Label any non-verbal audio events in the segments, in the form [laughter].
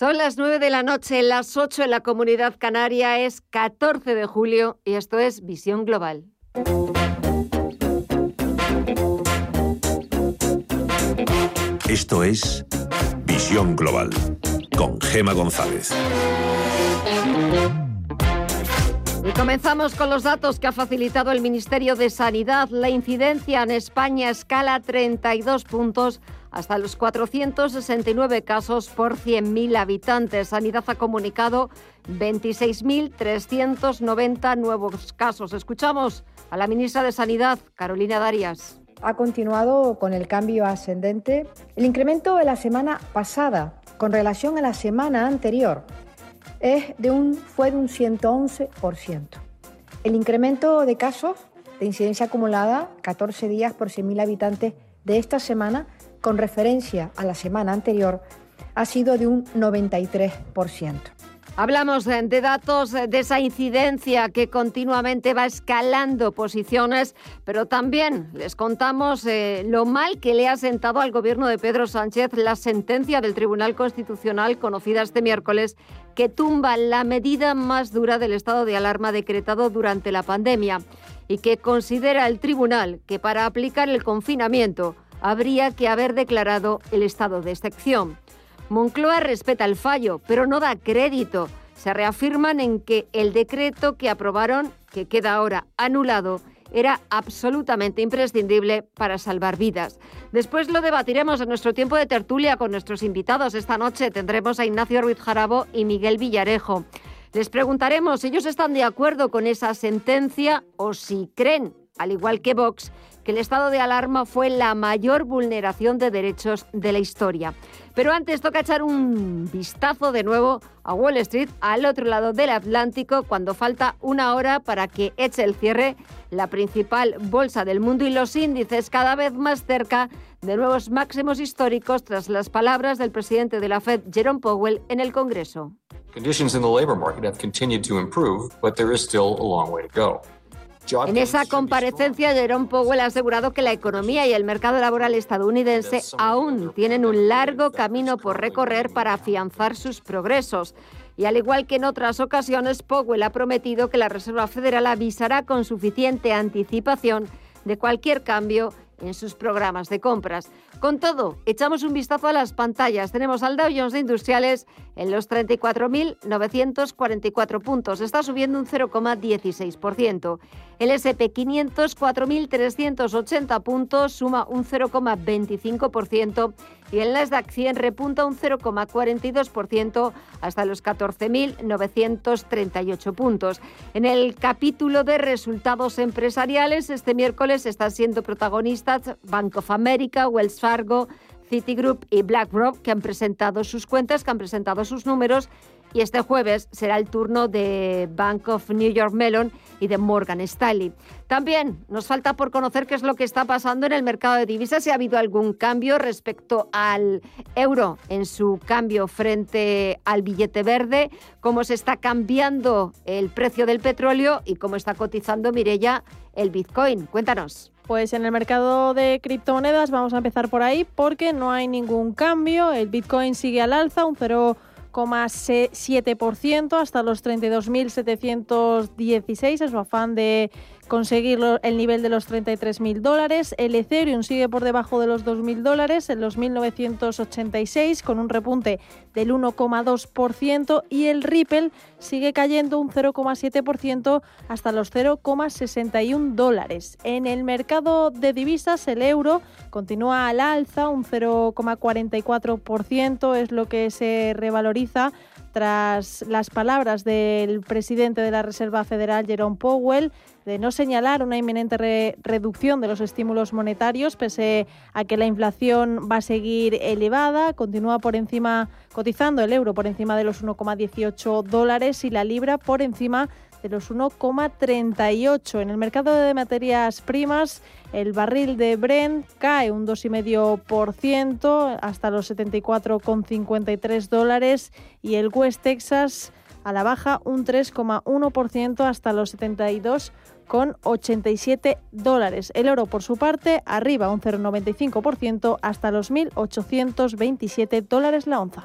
Son las 9 de la noche, las 8 en la comunidad canaria, es 14 de julio y esto es Visión Global. Esto es Visión Global con Gema González. Y comenzamos con los datos que ha facilitado el Ministerio de Sanidad. La incidencia en España escala 32 puntos hasta los 469 casos por 100.000 habitantes. Sanidad ha comunicado 26.390 nuevos casos. Escuchamos a la ministra de Sanidad, Carolina Darias. Ha continuado con el cambio ascendente. El incremento de la semana pasada con relación a la semana anterior es de un, fue de un 111%. El incremento de casos de incidencia acumulada, 14 días por 100.000 habitantes de esta semana, con referencia a la semana anterior ha sido de un 93%. Hablamos de datos de esa incidencia que continuamente va escalando posiciones, pero también les contamos eh, lo mal que le ha sentado al gobierno de Pedro Sánchez la sentencia del Tribunal Constitucional conocida este miércoles que tumba la medida más dura del estado de alarma decretado durante la pandemia y que considera el tribunal que para aplicar el confinamiento habría que haber declarado el estado de excepción. Moncloa respeta el fallo, pero no da crédito. Se reafirman en que el decreto que aprobaron, que queda ahora anulado, era absolutamente imprescindible para salvar vidas. Después lo debatiremos en nuestro tiempo de tertulia con nuestros invitados. Esta noche tendremos a Ignacio Ruiz Jarabo y Miguel Villarejo. Les preguntaremos si ellos están de acuerdo con esa sentencia o si creen, al igual que Vox, el estado de alarma fue la mayor vulneración de derechos de la historia. Pero antes toca echar un vistazo de nuevo a Wall Street, al otro lado del Atlántico, cuando falta una hora para que eche el cierre la principal bolsa del mundo y los índices cada vez más cerca de nuevos máximos históricos tras las palabras del presidente de la Fed, Jerome Powell, en el Congreso. Conditions in the labor market have continued to improve, but there is still a long way to go. En esa comparecencia, Jerome Powell ha asegurado que la economía y el mercado laboral estadounidense aún tienen un largo camino por recorrer para afianzar sus progresos. Y al igual que en otras ocasiones, Powell ha prometido que la Reserva Federal avisará con suficiente anticipación de cualquier cambio en sus programas de compras. Con todo, echamos un vistazo a las pantallas. Tenemos al Dow Jones de Industriales en los 34.944 puntos. Está subiendo un 0,16%. El SP 500, 4.380 puntos, suma un 0,25% y el Nasdaq 100 repunta un 0,42% hasta los 14.938 puntos. En el capítulo de resultados empresariales, este miércoles están siendo protagonistas Bank of America, Wells Fargo, Citigroup y BlackRock, que han presentado sus cuentas, que han presentado sus números y este jueves será el turno de Bank of New York Mellon y de Morgan Stanley. También nos falta por conocer qué es lo que está pasando en el mercado de divisas, si ha habido algún cambio respecto al euro en su cambio frente al billete verde, cómo se está cambiando el precio del petróleo y cómo está cotizando Mirella el Bitcoin. Cuéntanos. Pues en el mercado de criptomonedas vamos a empezar por ahí porque no hay ningún cambio. El Bitcoin sigue al alza, un 0 7% hasta los 32.716 es su afán de conseguir el nivel de los 33.000 dólares. El Ethereum sigue por debajo de los 2.000 dólares en los 1.986 con un repunte del 1,2% y el Ripple sigue cayendo un 0,7% hasta los 0,61 dólares. En el mercado de divisas el euro continúa al alza, un 0,44% es lo que se revaloriza tras las palabras del presidente de la Reserva Federal, Jerome Powell, de no señalar una inminente reducción de los estímulos monetarios, pese a que la inflación va a seguir elevada, continúa por encima, cotizando el euro por encima de los 1,18 dólares y la libra por encima de los 1,38. En el mercado de materias primas, el barril de Brent cae un 2,5% hasta los 74,53 dólares y el West Texas a la baja un 3,1% hasta los 72,87 dólares. El oro, por su parte, arriba un 0,95% hasta los 1.827 dólares la onza.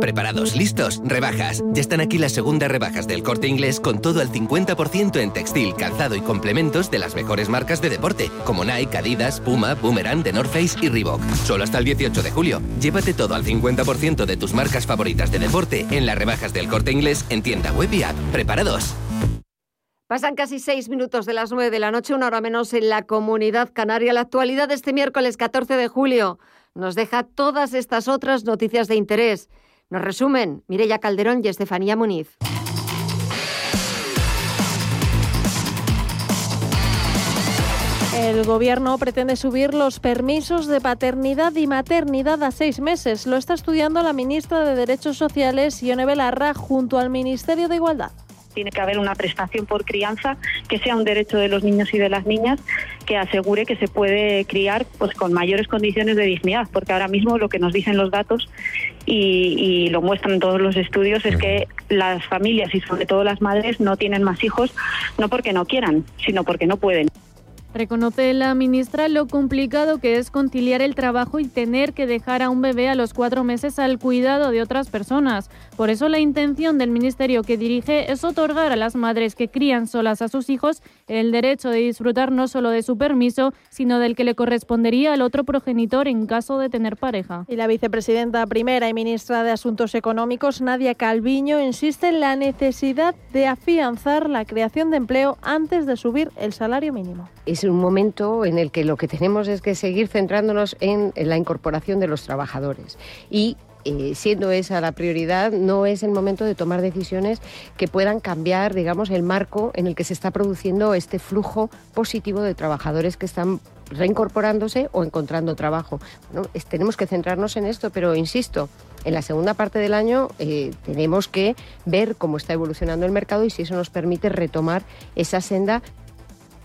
Preparados, listos, rebajas. Ya están aquí las segundas rebajas del corte inglés con todo el 50% en textil, calzado y complementos de las mejores marcas de deporte, como Nike, Adidas, Puma, Boomerang, The North y Reebok. Solo hasta el 18 de julio. Llévate todo al 50% de tus marcas favoritas de deporte en las rebajas del corte inglés en tienda web y app. Preparados. Pasan casi seis minutos de las nueve de la noche, una hora menos en la comunidad canaria. La actualidad de este miércoles 14 de julio nos deja todas estas otras noticias de interés. Nos resumen Mireya Calderón y Estefanía Muniz. El gobierno pretende subir los permisos de paternidad y maternidad a seis meses. Lo está estudiando la ministra de Derechos Sociales, Ione Belarra, junto al Ministerio de Igualdad tiene que haber una prestación por crianza que sea un derecho de los niños y de las niñas que asegure que se puede criar pues con mayores condiciones de dignidad, porque ahora mismo lo que nos dicen los datos y, y lo muestran todos los estudios es que las familias y sobre todo las madres no tienen más hijos no porque no quieran, sino porque no pueden. Reconoce la ministra lo complicado que es conciliar el trabajo y tener que dejar a un bebé a los cuatro meses al cuidado de otras personas. Por eso la intención del ministerio que dirige es otorgar a las madres que crían solas a sus hijos el derecho de disfrutar no solo de su permiso, sino del que le correspondería al otro progenitor en caso de tener pareja. Y la vicepresidenta primera y ministra de Asuntos Económicos, Nadia Calviño, insiste en la necesidad de afianzar la creación de empleo antes de subir el salario mínimo es un momento en el que lo que tenemos es que seguir centrándonos en, la incorporación de los trabajadores y eh, siendo esa la prioridad, no es el momento de tomar decisiones que puedan cambiar, digamos, el marco en el que se está produciendo este flujo positivo de trabajadores que están reincorporándose o encontrando trabajo. tenemos que centrarnos en esto, pero insisto, en la segunda parte del año eh, tenemos que ver cómo está evolucionando el mercado y si eso nos permite retomar esa senda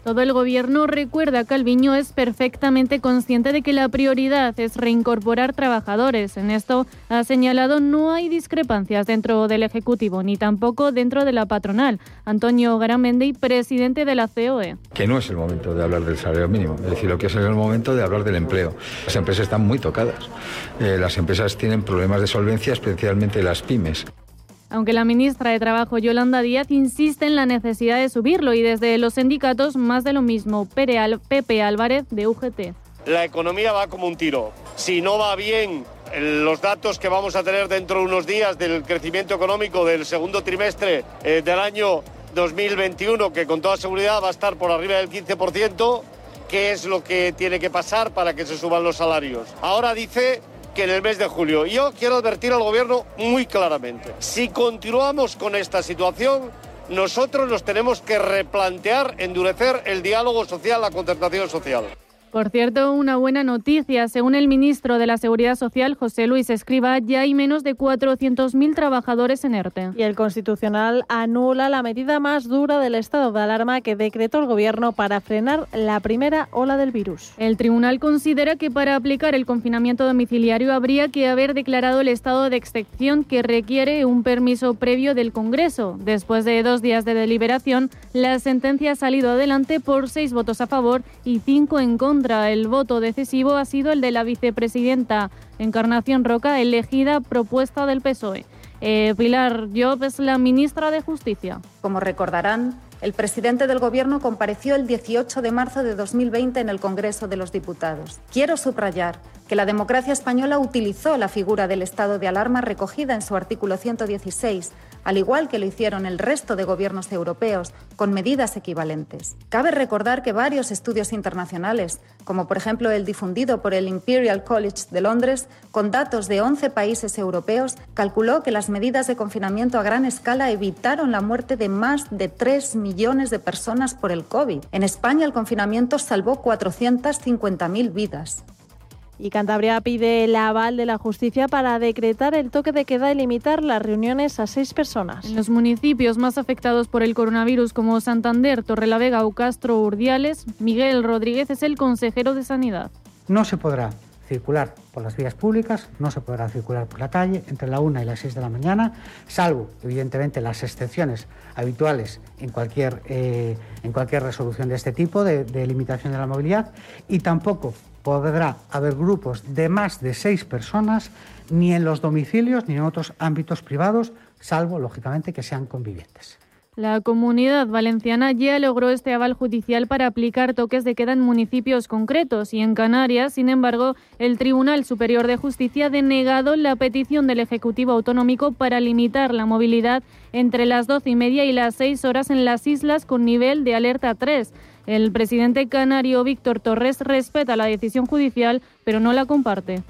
todo el gobierno recuerda que Calviño es perfectamente consciente de que la prioridad es reincorporar trabajadores. En esto ha señalado no hay discrepancias dentro del Ejecutivo ni tampoco dentro de la patronal. Antonio Garamendi, presidente de la COE. Que no es el momento de hablar del salario mínimo, es decir, lo que es el momento de hablar del empleo. Las empresas están muy tocadas. Eh, las empresas tienen problemas de solvencia, especialmente las pymes aunque la ministra de Trabajo Yolanda Díaz insiste en la necesidad de subirlo y desde los sindicatos más de lo mismo. Pepe Álvarez de UGT. La economía va como un tiro. Si no va bien los datos que vamos a tener dentro de unos días del crecimiento económico del segundo trimestre eh, del año 2021, que con toda seguridad va a estar por arriba del 15%, ¿qué es lo que tiene que pasar para que se suban los salarios? Ahora dice que en el mes de julio. Yo quiero advertir al gobierno muy claramente, si continuamos con esta situación, nosotros nos tenemos que replantear, endurecer el diálogo social, la concertación social. Por cierto, una buena noticia. Según el ministro de la Seguridad Social, José Luis Escriba, ya hay menos de 400.000 trabajadores en ERTE. Y el Constitucional anula la medida más dura del estado de alarma que decretó el Gobierno para frenar la primera ola del virus. El tribunal considera que para aplicar el confinamiento domiciliario habría que haber declarado el estado de excepción que requiere un permiso previo del Congreso. Después de dos días de deliberación, la sentencia ha salido adelante por seis votos a favor y cinco en contra el voto decisivo ha sido el de la vicepresidenta Encarnación Roca, elegida propuesta del PSOE. Eh, Pilar Job es la ministra de Justicia. Como recordarán, el presidente del Gobierno compareció el 18 de marzo de 2020 en el Congreso de los Diputados. Quiero subrayar que la democracia española utilizó la figura del estado de alarma recogida en su artículo 116 al igual que lo hicieron el resto de gobiernos europeos, con medidas equivalentes. Cabe recordar que varios estudios internacionales, como por ejemplo el difundido por el Imperial College de Londres, con datos de 11 países europeos, calculó que las medidas de confinamiento a gran escala evitaron la muerte de más de 3 millones de personas por el COVID. En España el confinamiento salvó 450.000 vidas. Y Cantabria pide el aval de la justicia para decretar el toque de queda y limitar las reuniones a seis personas. En los municipios más afectados por el coronavirus como Santander, Torrelavega o Castro Urdiales, Miguel Rodríguez es el consejero de Sanidad. No se podrá circular por las vías públicas, no se podrá circular por la calle entre la 1 y las 6 de la mañana, salvo evidentemente las excepciones habituales en cualquier, eh, en cualquier resolución de este tipo de, de limitación de la movilidad y tampoco podrá haber grupos de más de seis personas ni en los domicilios ni en otros ámbitos privados, salvo lógicamente que sean convivientes. La comunidad valenciana ya logró este aval judicial para aplicar toques de queda en municipios concretos y en Canarias, sin embargo, el Tribunal Superior de Justicia ha denegado la petición del Ejecutivo Autonómico para limitar la movilidad entre las doce y media y las seis horas en las islas con nivel de alerta 3. El presidente canario Víctor Torres respeta la decisión judicial, pero no la comparte.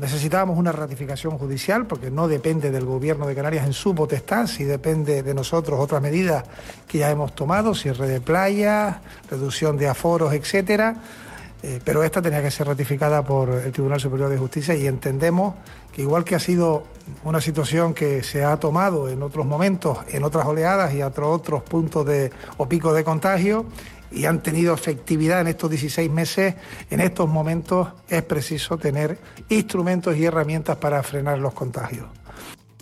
Necesitábamos una ratificación judicial porque no depende del gobierno de Canarias en su potestad, si depende de nosotros otras medidas que ya hemos tomado, cierre de playas, reducción de aforos, etcétera. Eh, pero esta tenía que ser ratificada por el Tribunal Superior de Justicia y entendemos que igual que ha sido una situación que se ha tomado en otros momentos, en otras oleadas y a otros puntos de, o picos de contagio, y han tenido efectividad en estos 16 meses, en estos momentos es preciso tener instrumentos y herramientas para frenar los contagios.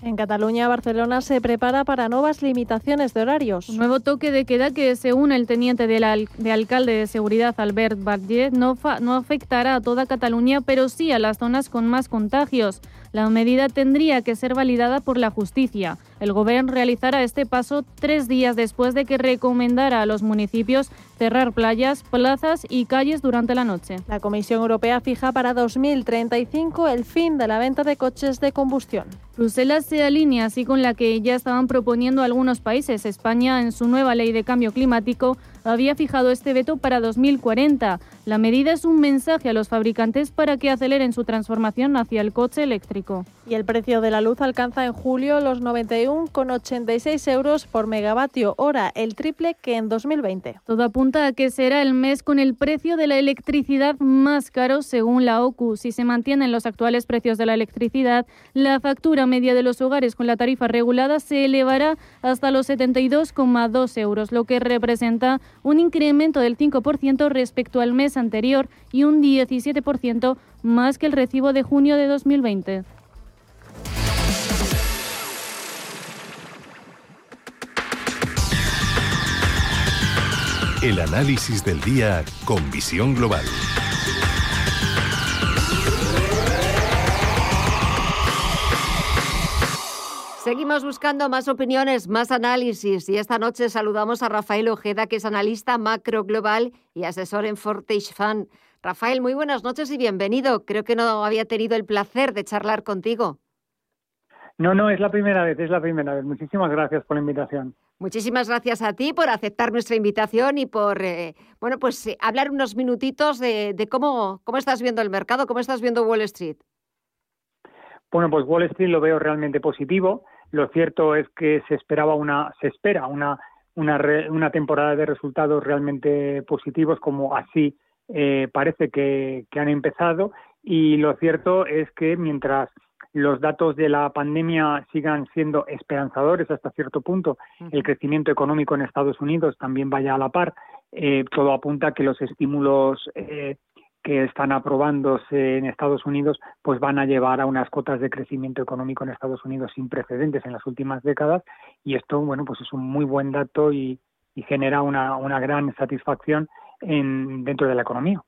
En Cataluña, Barcelona se prepara para nuevas limitaciones de horarios. Un nuevo toque de queda que, según el teniente de, alcalde de seguridad Albert Bardier, no, no afectará a toda Cataluña, pero sí a las zonas con más contagios. La medida tendría que ser validada por la justicia. El Gobierno realizará este paso tres días después de que recomendara a los municipios cerrar playas, plazas y calles durante la noche. La Comisión Europea fija para 2035 el fin de la venta de coches de combustión. Bruselas se alinea así con la que ya estaban proponiendo algunos países. España, en su nueva ley de cambio climático, había fijado este veto para 2040. La medida es un mensaje a los fabricantes para que aceleren su transformación hacia el coche eléctrico. Y el precio de la luz alcanza en julio los 91,86 euros por megavatio hora, el triple que en 2020. Todo apunta a que será el mes con el precio de la electricidad más caro según la OCU. Si se mantienen los actuales precios de la electricidad, la factura media de los hogares con la tarifa regulada se elevará hasta los 72,2 euros, lo que representa un incremento del 5% respecto al mes anterior y un 17% más que el recibo de junio de 2020. El análisis del día con visión global. Seguimos buscando más opiniones, más análisis y esta noche saludamos a Rafael Ojeda, que es analista macro global y asesor en Fortage Fund. Rafael, muy buenas noches y bienvenido. Creo que no había tenido el placer de charlar contigo. No, no, es la primera vez, es la primera vez. Muchísimas gracias por la invitación. Muchísimas gracias a ti por aceptar nuestra invitación y por, eh, bueno, pues eh, hablar unos minutitos de, de cómo, cómo estás viendo el mercado, cómo estás viendo Wall Street. Bueno, pues Wall Street lo veo realmente positivo. Lo cierto es que se esperaba una, se espera una, una, una temporada de resultados realmente positivos, como así eh, parece que, han empezado. Y lo cierto es que mientras los datos de la pandemia sigan siendo esperanzadores hasta cierto punto, el crecimiento económico en Estados Unidos también vaya a la par, eh, todo apunta a que los estímulos eh, que están aprobándose en Estados Unidos, pues van a llevar a unas cotas de crecimiento económico en Estados Unidos sin precedentes en las últimas décadas y esto, bueno, pues es un muy buen dato y, genera una, una gran satisfacción en, dentro de la economía.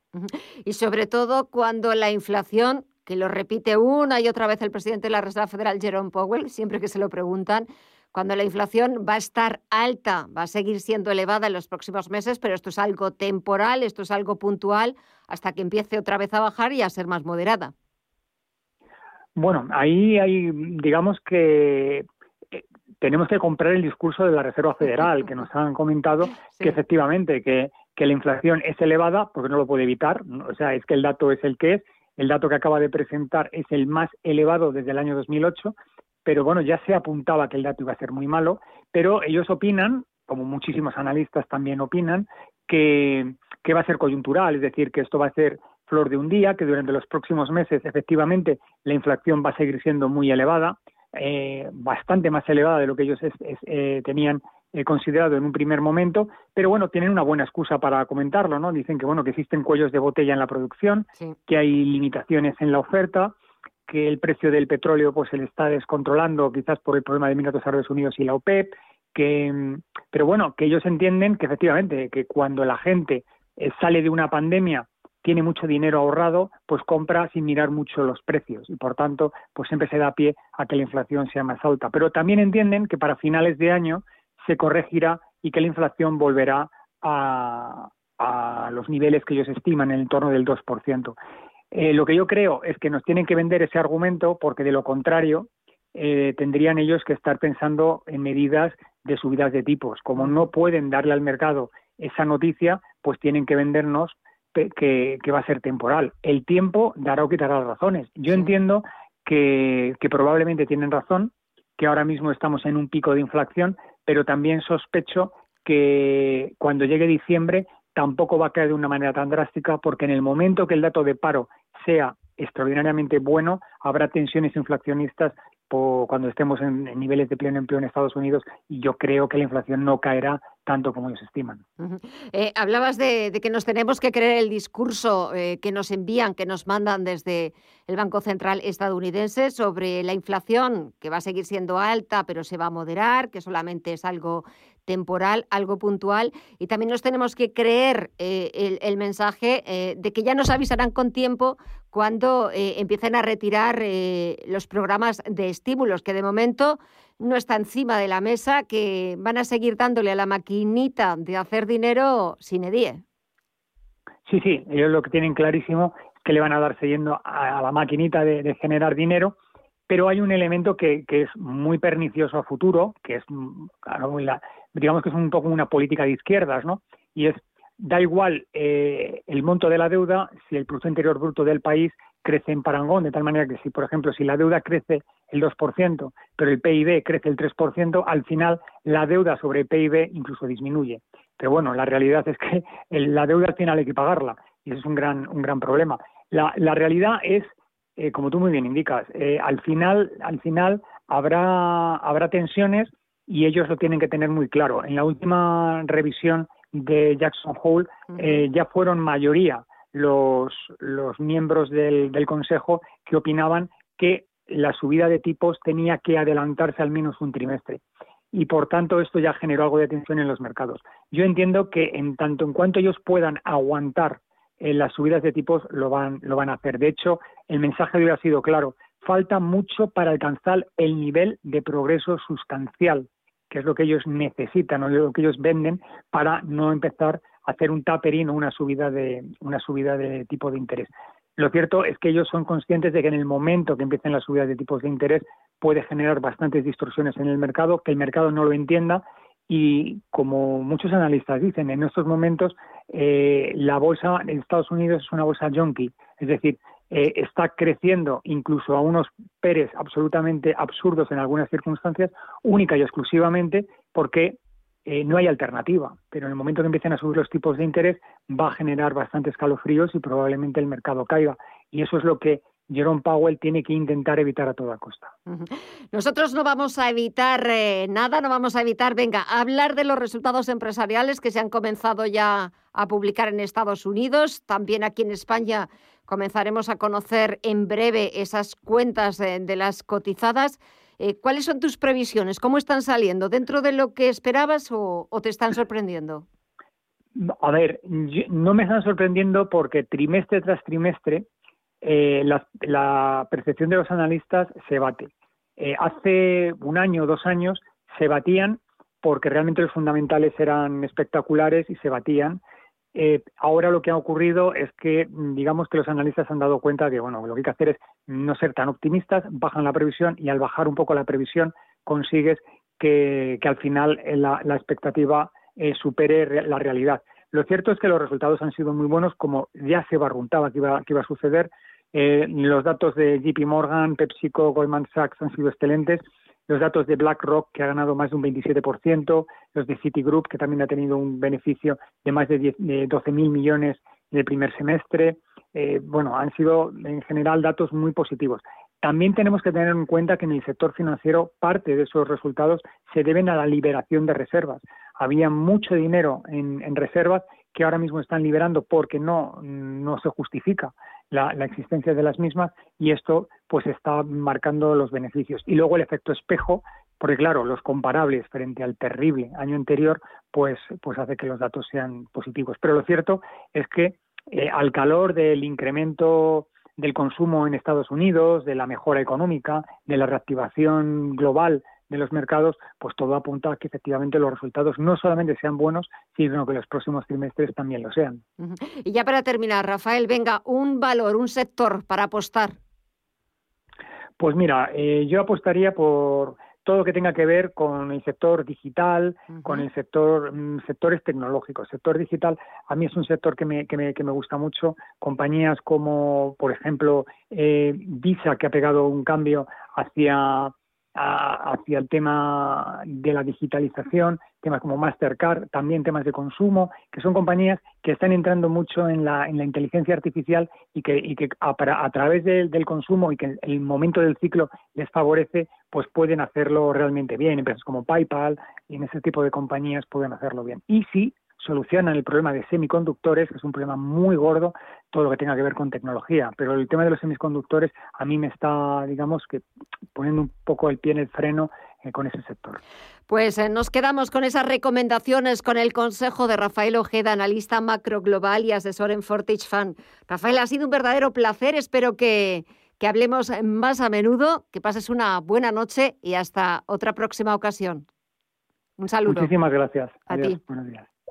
Y sobre todo cuando la inflación que lo repite una y otra vez el presidente de la Reserva Federal, Jerome Powell, siempre que se lo preguntan, cuando la inflación va a estar alta, va a seguir siendo elevada en los próximos meses, pero esto es algo temporal, esto es algo puntual, hasta que empiece otra vez a bajar y a ser más moderada. Bueno, ahí hay, digamos que eh, tenemos que comprar el discurso de la Reserva Federal, que nos han comentado [laughs] que efectivamente que, que la inflación es elevada, porque no lo puede evitar, o sea, es que el dato es el que es, el dato que acaba de presentar es el más elevado desde el año 2008, pero bueno, ya se apuntaba que el dato iba a ser muy malo, pero ellos opinan, como muchísimos analistas también opinan, que, va a ser coyuntural, es decir, que esto va a ser flor de un día, que durante los próximos meses efectivamente la inflación va a seguir siendo muy elevada, eh, bastante más elevada de lo que ellos eh, tenían eh, considerado en un primer momento, pero bueno, tienen una buena excusa para comentarlo, ¿no? Dicen que bueno, que existen cuellos de botella en la producción, que hay limitaciones en la oferta, que el precio del petróleo pues se le está descontrolando quizás por el problema de Emiratos Árabes Unidos y la OPEP, que pero bueno, que ellos entienden que efectivamente que cuando la gente sale de una pandemia tiene mucho dinero ahorrado, pues compra sin mirar mucho los precios y por tanto, pues siempre se da pie a que la inflación sea más alta. Pero también entienden que para finales de año se corregirá y que la inflación volverá a, los niveles que ellos estiman, en el torno del 2%. Eh, lo que yo creo es que nos tienen que vender ese argumento porque de lo contrario eh, tendrían ellos que estar pensando en medidas de subidas de tipos. Como no pueden darle al mercado esa noticia, pues tienen que vendernos que, va a ser temporal. El tiempo dará o quitará las razones. Yo entiendo que, probablemente tienen razón, que ahora mismo estamos en un pico de inflación, pero también sospecho que cuando llegue diciembre tampoco va a caer de una manera tan drástica, porque en el momento que el dato de paro sea extraordinariamente bueno, habrá tensiones inflacionistas cuando estemos en, niveles de pleno empleo en Estados Unidos y yo creo que la inflación no caerá tanto como ellos estiman. Eh, hablabas de, que nos tenemos que creer el discurso eh, que nos envían, que nos mandan desde el Banco Central estadounidense sobre la inflación, que va a seguir siendo alta, pero se va a moderar, que solamente es algo temporal, algo puntual, y también nos tenemos que creer eh, el, mensaje de que ya nos avisarán con tiempo cuando empiecen a retirar los programas de estímulos, que de momento no está encima de la mesa, que van a seguir dándole a la maquinita de hacer dinero sin edie. Sí, sí, ellos lo que tienen clarísimo es que le van a dar siguiendo a, la maquinita de, generar dinero, pero hay un elemento que, es muy pernicioso a futuro, que es, digamos que es un poco una política de izquierdas, ¿no? Y es, da igual eh, el monto de la deuda si el Producto Interior Bruto del país crece en parangón, de tal manera que si, por ejemplo, si la deuda crece el 2%, pero el PIB crece el 3%, al final la deuda sobre el PIB incluso disminuye. Pero bueno, la realidad es que la deuda al final hay que pagarla y eso es un gran, un gran problema. La, realidad es, eh, como tú muy bien indicas, eh, al final, al final habrá, habrá tensiones y ellos lo tienen que tener muy claro. En la última revisión de Jackson Hole eh, ya fueron mayoría los, los miembros del, del Consejo que opinaban que la subida de tipos tenía que adelantarse al menos un trimestre y por tanto esto ya generó algo de tensión en los mercados. Yo entiendo que en tanto en cuanto ellos puedan aguantar eh, las subidas de tipos lo van, lo van a hacer. De hecho, el mensaje de ha sido claro. Falta mucho para alcanzar el nivel de progreso sustancial, que es lo que ellos necesitan o lo que ellos venden para no empezar hacer un tapering o una subida de una subida de tipo de interés. Lo cierto es que ellos son conscientes de que en el momento que empiecen las subidas de tipos de interés puede generar bastantes distorsiones en el mercado, que el mercado no lo entienda y como muchos analistas dicen, en estos momentos eh, la bolsa en Estados Unidos es una bolsa junkie, es decir, eh, está creciendo incluso a unos peres absolutamente absurdos en algunas circunstancias, única y exclusivamente porque eh, no hay alternativa, pero en el momento que empiecen a subir los tipos de interés va a generar bastantes escalofríos y probablemente el mercado caiga. Y eso es lo que Jerome Powell tiene que intentar evitar a toda costa. Nosotros no vamos a evitar eh, nada, no vamos a evitar, venga, hablar de los resultados empresariales que se han comenzado ya a publicar en Estados Unidos, también aquí en España comenzaremos a conocer en breve esas cuentas de las cotizadas. Eh, ¿Cuáles son tus previsiones? ¿Cómo están saliendo? ¿Dentro de lo que esperabas o, te están sorprendiendo? A ver, no me están sorprendiendo porque trimestre tras trimestre eh, la, percepción de los analistas se bate. Eh, hace un año o dos años se batían porque realmente los fundamentales eran espectaculares y se batían eh, ahora lo que ha ocurrido es que, digamos que los analistas han dado cuenta que, bueno, lo que hay que hacer es no ser tan optimistas, bajan la previsión y al bajar un poco la previsión consigues que, al final la, expectativa supere la realidad. Lo cierto es que los resultados han sido muy buenos, como ya se barruntaba que iba, que iba a suceder. Los datos de JP Morgan, PepsiCo, Goldman Sachs han sido excelentes los datos de BlackRock, que ha ganado más de un 27%, los de Citigroup, que también ha tenido un beneficio de más de, 12.000 millones en el primer semestre, eh, bueno, han sido en general datos muy positivos. También tenemos que tener en cuenta que en el sector financiero parte de esos resultados se deben a la liberación de reservas. Había mucho dinero en, reservas que ahora mismo están liberando porque no, no se justifica la, existencia de las mismas y esto pues está marcando los beneficios. Y luego el efecto espejo, porque claro, los comparables frente al terrible año anterior, pues, pues hace que los datos sean positivos. Pero lo cierto es que eh, al calor del incremento del consumo en Estados Unidos, de la mejora económica, de la reactivación global de los mercados, pues todo apunta a que efectivamente los resultados no solamente sean buenos, sino que los próximos trimestres también lo sean. Y ya para terminar, Rafael, venga, un valor, un sector para apostar. Pues mira, eh, yo apostaría por todo lo que tenga que ver con el sector digital, con el sector mm, sectores tecnológicos. Sector digital a mí es un sector que me, que me, que me gusta mucho. Compañías como, por ejemplo, eh, Visa, que ha pegado un cambio hacia hacia el tema de la digitalización, temas como Mastercard, también temas de consumo, que son compañías que están entrando mucho en la, en la inteligencia artificial y que, a, a través del consumo y que el momento del ciclo les favorece, pues pueden hacerlo realmente bien. Empresas como PayPal y en ese tipo de compañías pueden hacerlo bien. Y sí, solucionan el problema de semiconductores, que es un problema muy gordo, todo lo que tenga que ver con tecnología. Pero el tema de los semiconductores a mí me está, digamos, que poniendo un poco el pie en el freno eh, con ese sector. Pues eh, nos quedamos con esas recomendaciones, con el consejo de Rafael Ojeda, analista macro global y asesor en Fortage Fund. Rafael, ha sido un verdadero placer. Espero que, que hablemos más a menudo, que pases una buena noche y hasta otra próxima ocasión. Un saludo. Muchísimas gracias. A ti. Buenos días.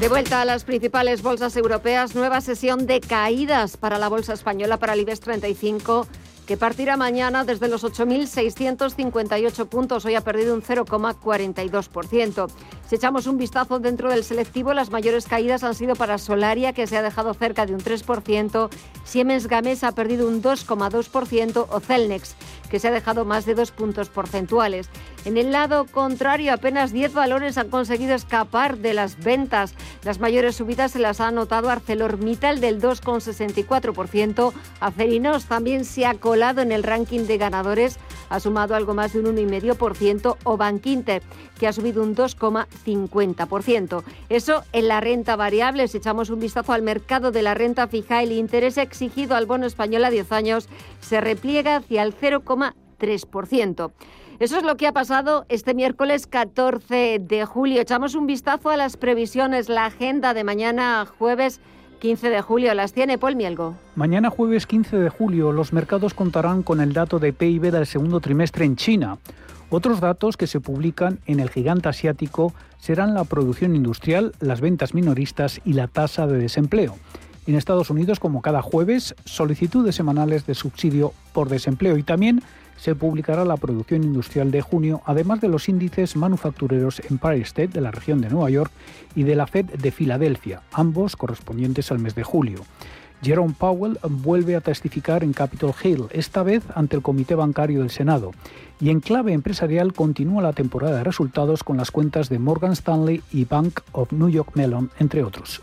De vuelta a las principales bolsas europeas, nueva sesión de caídas para la bolsa española, para el IBEX 35, que partirá mañana desde los 8.658 puntos. Hoy ha perdido un 0,42%. Si echamos un vistazo dentro del selectivo, las mayores caídas han sido para Solaria, que se ha dejado cerca de un 3%, Siemens Gamesa ha perdido un 2,2% o Celnex, que se ha dejado más de dos puntos porcentuales. En el lado contrario, apenas 10 valores han conseguido escapar de las ventas. Las mayores subidas se las ha anotado ArcelorMittal del 2,64%. Acerinos también se ha colado en el ranking de ganadores, ha sumado algo más de un 1,5% o Bankinter, que ha subido un 2,50%. Eso en la renta variable. Si echamos un vistazo al mercado de la renta fija, el interés exigido al bono español a 10 años se repliega hacia el 0,3%. Eso es lo que ha pasado este miércoles 14 de julio. Echamos un vistazo a las previsiones, la agenda de mañana jueves 15 de julio. Las tiene Paul Mielgo. Mañana jueves 15 de julio los mercados contarán con el dato de PIB del segundo trimestre en China. Otros datos que se publican en el gigante asiático serán la producción industrial, las ventas minoristas y la tasa de desempleo. En Estados Unidos, como cada jueves, solicitudes semanales de subsidio por desempleo y también se publicará la producción industrial de junio, además de los índices manufactureros Empire State de la región de Nueva York y de la Fed de Filadelfia, ambos correspondientes al mes de julio. Jerome Powell vuelve a testificar en Capitol Hill, esta vez ante el Comité Bancario del Senado. Y en clave empresarial continúa la temporada de resultados con las cuentas de Morgan Stanley y Bank of New York Mellon, entre otros.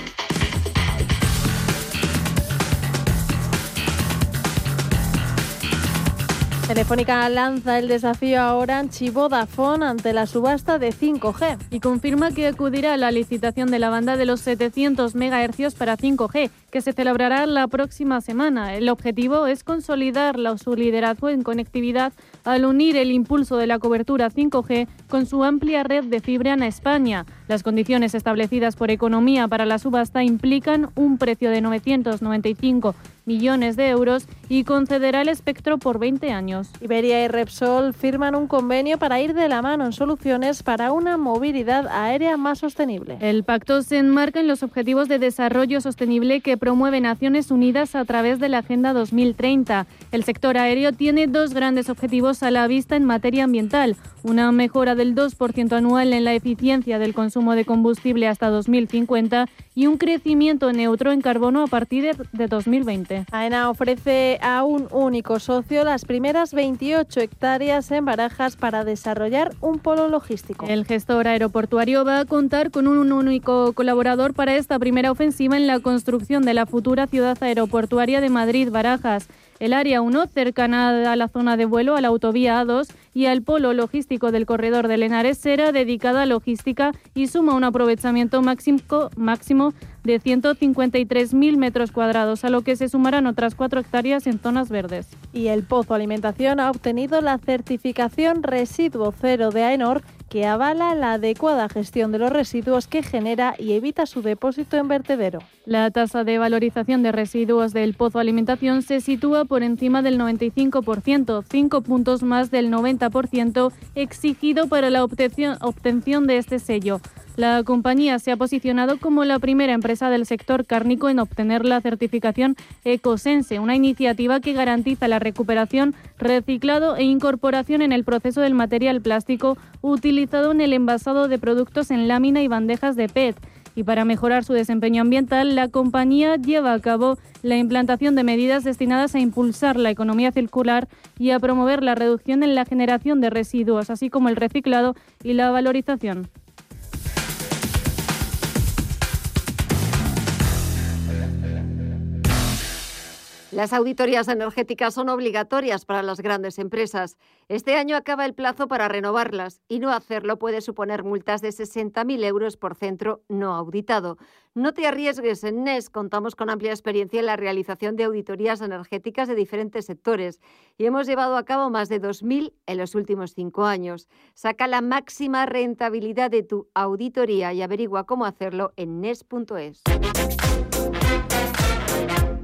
Telefónica lanza el desafío a Orange y Vodafone ante la subasta de 5G. Y confirma que acudirá a la licitación de la banda de los 700 MHz para 5G, que se celebrará la próxima semana. El objetivo es consolidar su liderazgo en conectividad al unir el impulso de la cobertura 5G con su amplia red de fibra en España. Las condiciones establecidas por Economía para la subasta implican un precio de 995 millones de euros y concederá el espectro por 20 años. Iberia y Repsol firman un convenio para ir de la mano en soluciones para una movilidad aérea más sostenible. El pacto se enmarca en los objetivos de desarrollo sostenible que promueve Naciones Unidas a través de la Agenda 2030. El sector aéreo tiene dos grandes objetivos a la vista en materia ambiental. Una mejora del 2% anual en la eficiencia del consumo de combustible hasta 2050 y un crecimiento neutro en carbono a partir de 2020. AENA ofrece a un único socio las primeras 28 hectáreas en Barajas para desarrollar un polo logístico. El gestor aeroportuario va a contar con un único colaborador para esta primera ofensiva en la construcción de la futura ciudad aeroportuaria de Madrid-Barajas el área 1, cercana a la zona de vuelo, a la autovía A2 y al polo logístico del corredor de Lenares, será dedicada a logística y suma un aprovechamiento máximo, máximo de 153.000 metros cuadrados, a lo que se sumarán otras 4 hectáreas en zonas verdes. Y el Pozo Alimentación ha obtenido la certificación Residuo Cero de AENOR que avala la adecuada gestión de los residuos que genera y evita su depósito en vertedero. La tasa de valorización de residuos del pozo alimentación se sitúa por encima del 95%, 5 puntos más del 90% exigido para la obtención, de este sello. La compañía se ha posicionado como la primera empresa del sector cárnico en obtener la certificación Ecosense, una iniciativa que garantiza la recuperación, reciclado e incorporación en el proceso del material plástico utilizado en el envasado de productos en lámina y bandejas de PET. Y para mejorar su desempeño ambiental, la compañía lleva a cabo la implantación de medidas destinadas a impulsar la economía circular y a promover la reducción en la generación de residuos, así como el reciclado y la valorización. Las auditorías energéticas son obligatorias para las grandes empresas. Este año acaba el plazo para renovarlas y no hacerlo puede suponer multas de 60.000 euros por centro no auditado. No te arriesgues. En NES contamos con amplia experiencia en la realización de auditorías energéticas de diferentes sectores y hemos llevado a cabo más de 2.000 en los últimos cinco años. Saca la máxima rentabilidad de tu auditoría y averigua cómo hacerlo en NES.es.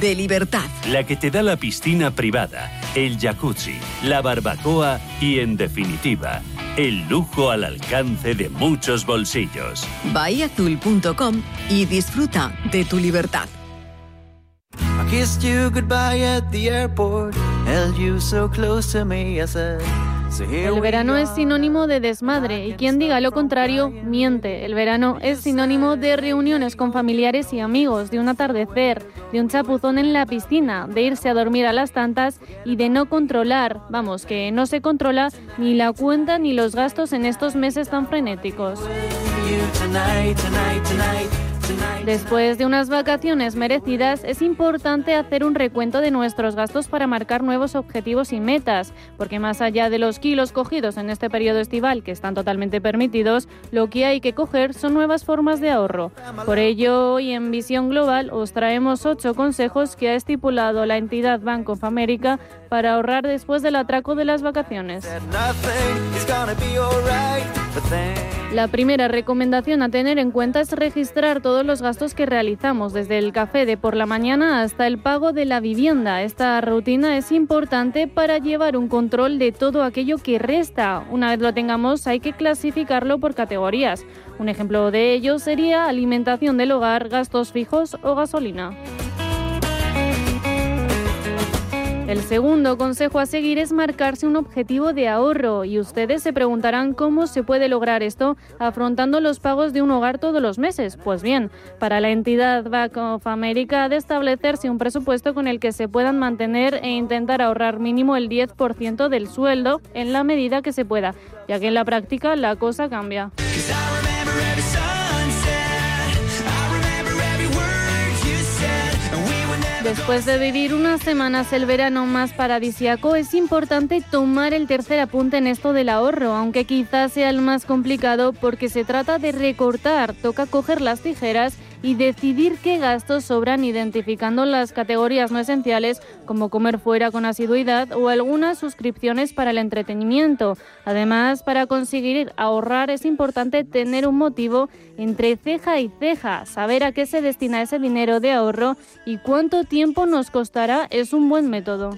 de libertad. La que te da la piscina privada, el jacuzzi, la barbacoa y, en definitiva, el lujo al alcance de muchos bolsillos. Bahiazul.com y disfruta de tu libertad. I kissed you goodbye at the airport, held you so close to me, I said. El verano es sinónimo de desmadre y quien diga lo contrario miente. El verano es sinónimo de reuniones con familiares y amigos, de un atardecer, de un chapuzón en la piscina, de irse a dormir a las tantas y de no controlar, vamos, que no se controla ni la cuenta ni los gastos en estos meses tan frenéticos. Después de unas vacaciones merecidas, es importante hacer un recuento de nuestros gastos para marcar nuevos objetivos y metas, porque más allá de los kilos cogidos en este periodo estival, que están totalmente permitidos, lo que hay que coger son nuevas formas de ahorro. Por ello, hoy en Visión Global os traemos ocho consejos que ha estipulado la entidad Bank of America para ahorrar después del atraco de las vacaciones. La primera recomendación a tener en cuenta es registrar todos los gastos que realizamos, desde el café de por la mañana hasta el pago de la vivienda. Esta rutina es importante para llevar un control de todo aquello que resta. Una vez lo tengamos, hay que clasificarlo por categorías. Un ejemplo de ello sería alimentación del hogar, gastos fijos o gasolina. El segundo consejo a seguir es marcarse un objetivo de ahorro y ustedes se preguntarán cómo se puede lograr esto afrontando los pagos de un hogar todos los meses. Pues bien, para la entidad Bank of America ha de establecerse un presupuesto con el que se puedan mantener e intentar ahorrar mínimo el 10% del sueldo en la medida que se pueda, ya que en la práctica la cosa cambia. Después de vivir unas semanas el verano más paradisiaco, es importante tomar el tercer apunte en esto del ahorro, aunque quizás sea el más complicado porque se trata de recortar, toca coger las tijeras y decidir qué gastos sobran identificando las categorías no esenciales como comer fuera con asiduidad o algunas suscripciones para el entretenimiento. Además, para conseguir ahorrar es importante tener un motivo entre ceja y ceja, saber a qué se destina ese dinero de ahorro y cuánto tiempo nos costará es un buen método.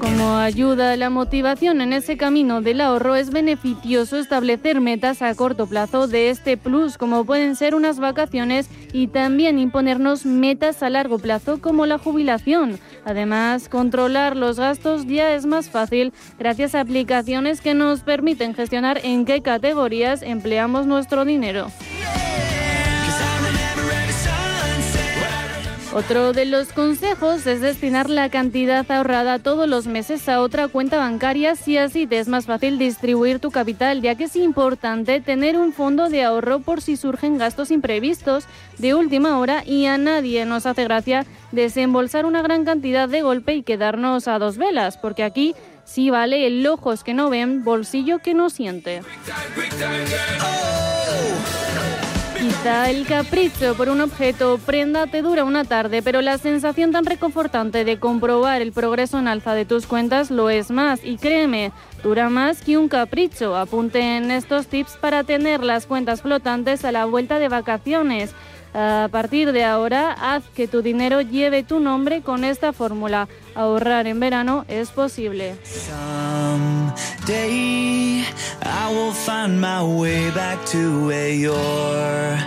Como ayuda a la motivación en ese camino del ahorro, es beneficioso establecer metas a corto plazo de este plus, como pueden ser unas vacaciones y también imponernos metas a largo plazo como la jubilación. Además, controlar los gastos ya es más fácil gracias a aplicaciones que nos permiten gestionar en qué categorías empleamos nuestro dinero. Otro de los consejos es destinar la cantidad ahorrada todos los meses a otra cuenta bancaria si así te es más fácil distribuir tu capital, ya que es importante tener un fondo de ahorro por si surgen gastos imprevistos de última hora y a nadie nos hace gracia desembolsar una gran cantidad de golpe y quedarnos a dos velas, porque aquí sí vale el ojos que no ven, bolsillo que no siente. El capricho por un objeto o prenda te dura una tarde, pero la sensación tan reconfortante de comprobar el progreso en alza de tus cuentas lo es más. Y créeme, dura más que un capricho. Apunten estos tips para tener las cuentas flotantes a la vuelta de vacaciones. A partir de ahora, haz que tu dinero lleve tu nombre con esta fórmula. Ahorrar en verano es posible. Someday I will find my way back to where your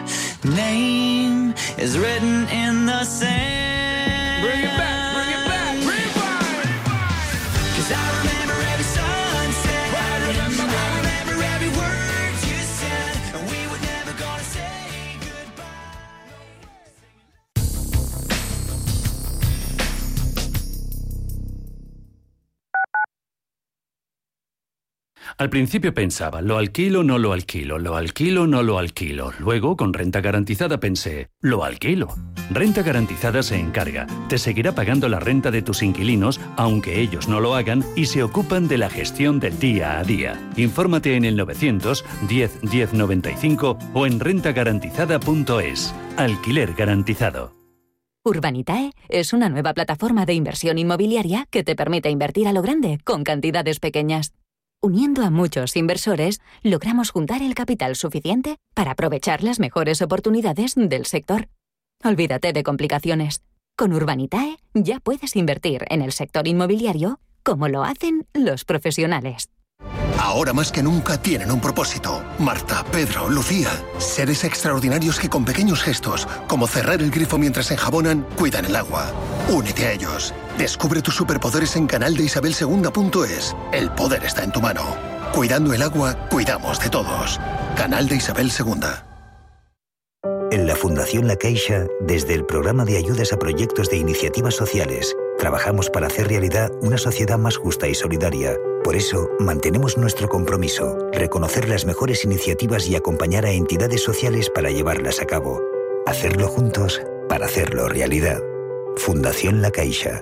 name is written in the sand. Bring it back, Al principio pensaba, lo alquilo, no lo alquilo, lo alquilo, no lo alquilo. Luego, con renta garantizada pensé, lo alquilo. Renta garantizada se encarga, te seguirá pagando la renta de tus inquilinos, aunque ellos no lo hagan, y se ocupan de la gestión del día a día. Infórmate en el 900 10 10 95 o en rentagarantizada.es. Alquiler garantizado. Urbanitae es una nueva plataforma de inversión inmobiliaria que te permite invertir a lo grande con cantidades pequeñas. Uniendo a muchos inversores, logramos juntar el capital suficiente para aprovechar las mejores oportunidades del sector. Olvídate de complicaciones. Con Urbanitae ya puedes invertir en el sector inmobiliario como lo hacen los profesionales. Ahora más que nunca tienen un propósito. Marta, Pedro, Lucía. Seres extraordinarios que con pequeños gestos, como cerrar el grifo mientras enjabonan, cuidan el agua. Únete a ellos. Descubre tus superpoderes en canaldeisabelsegunda.es. El poder está en tu mano. Cuidando el agua, cuidamos de todos. Canal de Isabel Segunda. En la Fundación La Caixa, desde el programa de ayudas a proyectos de iniciativas sociales, trabajamos para hacer realidad una sociedad más justa y solidaria. Por eso, mantenemos nuestro compromiso, reconocer las mejores iniciativas y acompañar a entidades sociales para llevarlas a cabo. Hacerlo juntos para hacerlo realidad. Fundación La Caixa.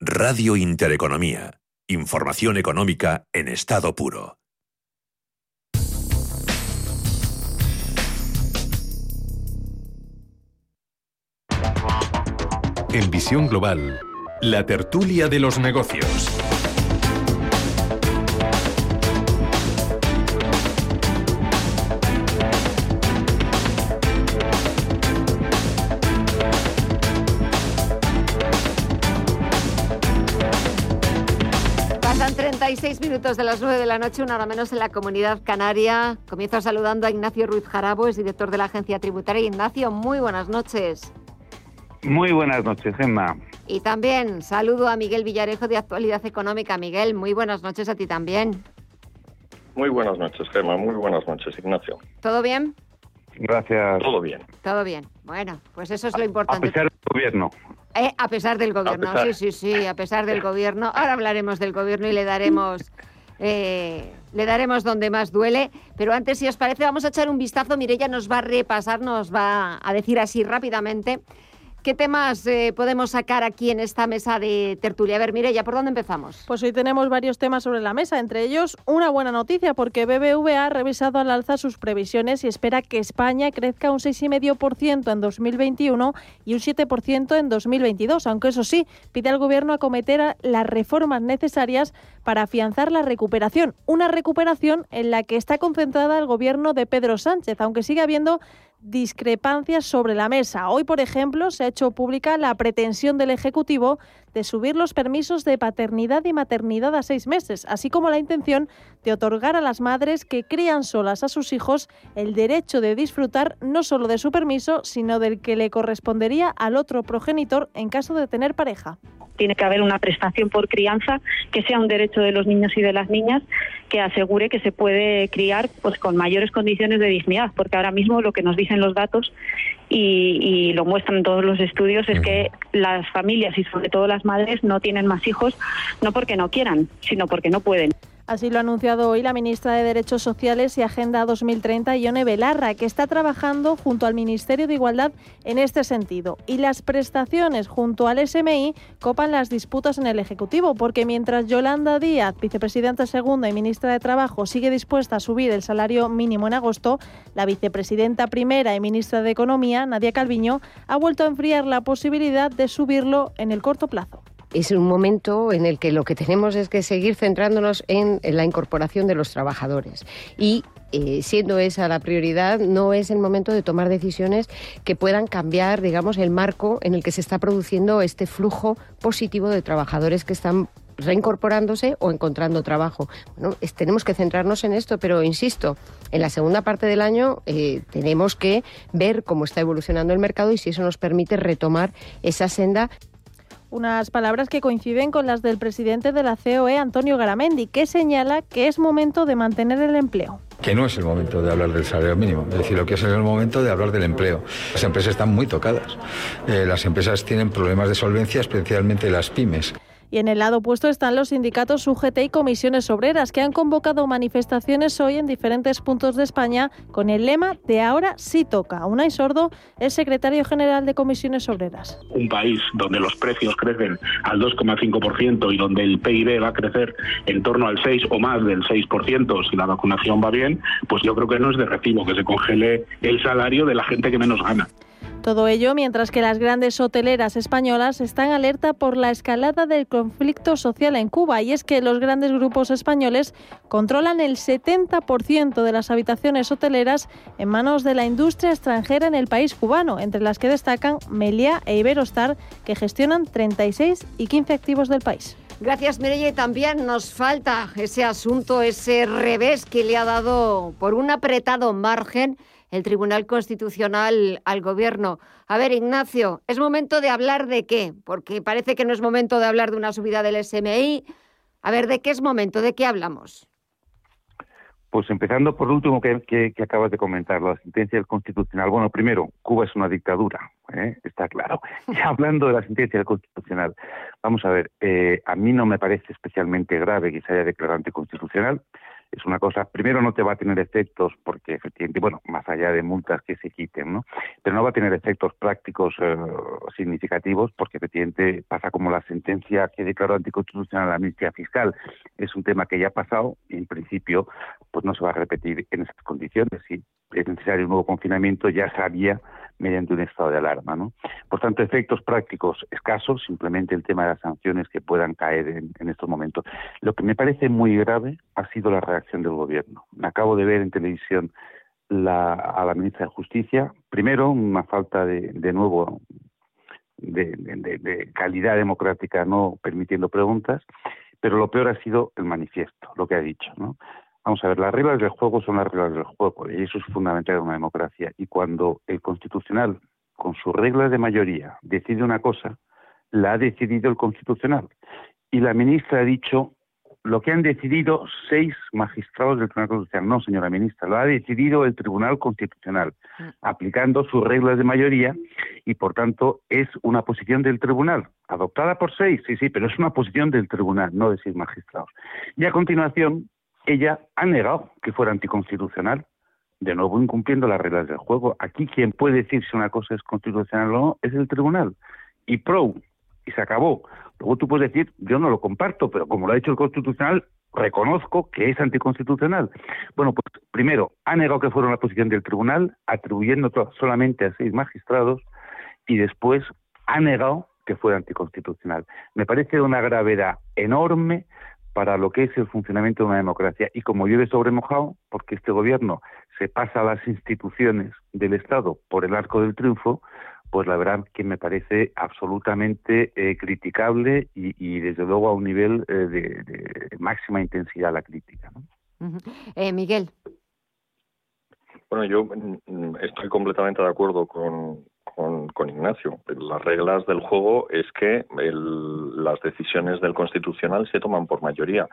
Radio Intereconomía. Información económica en estado puro. En Visión Global, la tertulia de los negocios. 36 minutos de las 9 de la noche, una hora menos en la comunidad canaria. Comienzo saludando a Ignacio Ruiz Jarabo, es director de la agencia tributaria. Ignacio, muy buenas noches. Muy buenas noches, Gemma. Y también saludo a Miguel Villarejo de Actualidad Económica. Miguel, muy buenas noches a ti también. Muy buenas noches, Gemma. Muy buenas noches, Ignacio. ¿Todo bien? Gracias. Todo bien. Todo bien. Bueno, pues eso es lo A importante. pesar del gobierno. Eh, a pesar del gobierno, pesar. sí, sí, sí, a pesar del gobierno. Ahora hablaremos del gobierno y le daremos, eh, le daremos donde más duele. Pero antes, si os parece, vamos a echar un vistazo. Mireya nos va a repasar, nos va a decir así rápidamente qué temas eh, podemos sacar aquí en esta mesa de tertulia. A ver, Mireya, ¿por dónde empezamos? Pues hoy tenemos varios temas sobre la mesa, entre ellos una buena noticia porque BBVA ha revisado al alza sus previsiones y espera que España crezca un 6,5% en 2021 y un 7% en 2022, aunque eso sí, pide al gobierno acometer las reformas necesarias para afianzar la recuperación, una recuperación en la que está concentrada el gobierno de Pedro Sánchez, aunque sigue habiendo discrepancias sobre la mesa. Hoy, por ejemplo, se ha hecho pública la pretensión del Ejecutivo de subir los permisos de paternidad y maternidad a seis meses, así como la intención de otorgar a las madres que crían solas a sus hijos el derecho de disfrutar no solo de su permiso, sino del que le correspondería al otro progenitor en caso de tener pareja. Tiene que haber una prestación por crianza que sea un derecho de los niños y de las niñas que asegure que se puede criar pues con mayores condiciones de dignidad, porque ahora mismo lo que nos dicen los datos y, y lo muestran todos los estudios es que las familias y sobre todo las madres no tienen más hijos no porque no quieran, sino porque no pueden. Así lo ha anunciado hoy la ministra de Derechos Sociales y Agenda 2030, Ione Belarra, que está trabajando junto al Ministerio de Igualdad en este sentido. Y las prestaciones junto al SMI copan las disputas en el Ejecutivo, porque mientras Yolanda Díaz, vicepresidenta segunda y ministra de Trabajo, sigue dispuesta a subir el salario mínimo en agosto, la vicepresidenta primera y ministra de Economía, Nadia Calviño, ha vuelto a enfriar la posibilidad de subirlo en el corto plazo. Es un momento en el que lo que tenemos es que seguir centrándonos en, la incorporación de los trabajadores. Y eh, siendo esa la prioridad, no es el momento de tomar decisiones que puedan cambiar, digamos, el marco en el que se está produciendo este flujo positivo de trabajadores que están reincorporándose o encontrando trabajo. Bueno, es- tenemos que centrarnos en esto, pero insisto, en la segunda parte del año eh, tenemos que ver cómo está evolucionando el mercado y si eso nos permite retomar esa senda Unas palabras que coinciden con las del presidente de la COE, Antonio Garamendi, que señala que es momento de mantener el empleo. Que no es el momento de hablar del salario mínimo, es decir, lo que es el momento de hablar del empleo. Las empresas están muy tocadas. Eh, las empresas tienen problemas de solvencia, especialmente las pymes. Y en el lado opuesto están los sindicatos UGT y comisiones obreras, que han convocado manifestaciones hoy en diferentes puntos de España con el lema de ahora sí toca. Unai Sordo es secretario general de comisiones obreras. un país donde los precios crecen al 2,5% y donde el PIB va a crecer en torno al 6 o más del 6% si la vacunación va bien, pues yo creo que no es de recibo que se congele el salario de la gente que menos gana. Todo ello mientras que las grandes hoteleras españolas están alerta por la escalada del conflicto social en Cuba y es que los grandes grupos españoles controlan el 70% de las habitaciones hoteleras en manos de la industria extranjera en el país cubano, entre las que destacan Melia e Iberostar, que gestionan 36 y 15 activos del país. Gracias, Mireia. Y también nos falta ese asunto, ese revés que le ha dado por un apretado margen el Tribunal Constitucional al Gobierno. A ver, Ignacio, ¿es momento de hablar de qué? Porque parece que no es momento de hablar de una subida del SMI. A ver, ¿de qué es momento? ¿De qué hablamos? Pues empezando por lo último que, acabas de comentar, la sentencia del Constitucional. Bueno, primero, Cuba es una dictadura, ¿eh? está claro. [laughs] Y hablando de la sentencia del Constitucional, vamos a ver, eh, a mí no me parece especialmente grave que se haya declarado anticonstitucional es una cosa, primero no te va a tener efectos porque efectivamente, bueno, más allá de multas que se quiten, ¿no? Pero no va a tener efectos prácticos eh, significativos porque efectivamente pasa como la sentencia que declaró anticonstitucional la amnistía fiscal. Es un tema que ya ha pasado y en principio pues no se va a repetir en esas condiciones. Si es necesario un nuevo confinamiento, ya sabía mediante un estado de alarma. ¿no? Por tanto, efectos prácticos escasos, simplemente el tema de las sanciones que puedan caer en, estos momentos. Lo que me parece muy grave ha sido la reacción del Gobierno. Me acabo de ver en televisión a la ministra de Justicia. Primero, una falta de, nuevo de, calidad democrática no permitiendo preguntas, pero lo peor ha sido el manifiesto, lo que ha dicho. ¿no? Vamos a ver, las reglas del juego son las reglas del juego y eso es fundamental en una democracia. Y cuando el Constitucional, con sus reglas de mayoría, decide una cosa, la ha decidido el Constitucional. Y la ministra ha dicho lo que han decidido seis magistrados del Tribunal Constitucional. No, señora ministra, lo ha decidido el Tribunal Constitucional, mm. aplicando sus reglas de mayoría y, por tanto, es una posición del Tribunal, adoptada por seis, sí, sí, pero es una posición del Tribunal, no de seis magistrados. Y a continuación, ella ha negado que fuera anticonstitucional, de nuevo incumpliendo las reglas del juego. Aquí quien puede decir si una cosa es constitucional o no es el tribunal. Y pro, y se acabó. Luego tú puedes decir, yo no lo comparto, pero como lo ha dicho el constitucional, reconozco que es anticonstitucional. Bueno, pues primero, ha negado que fuera una posición del tribunal, atribuyendo solamente a seis magistrados, y después ha negado que fuera anticonstitucional. Me parece de una gravedad enorme para lo que es el funcionamiento de una democracia. Y como llueve sobre mojado, porque este gobierno se pasa a las instituciones del Estado por el arco del triunfo, pues la verdad que me parece absolutamente eh, criticable y, desde luego a un nivel eh, de, máxima intensidad la crítica. Eh, Miguel. Bueno, yo mm, mm, estoy completamente de acuerdo con, con, Ignacio. Las reglas del juego es que las decisiones del Constitucional se toman por mayoría.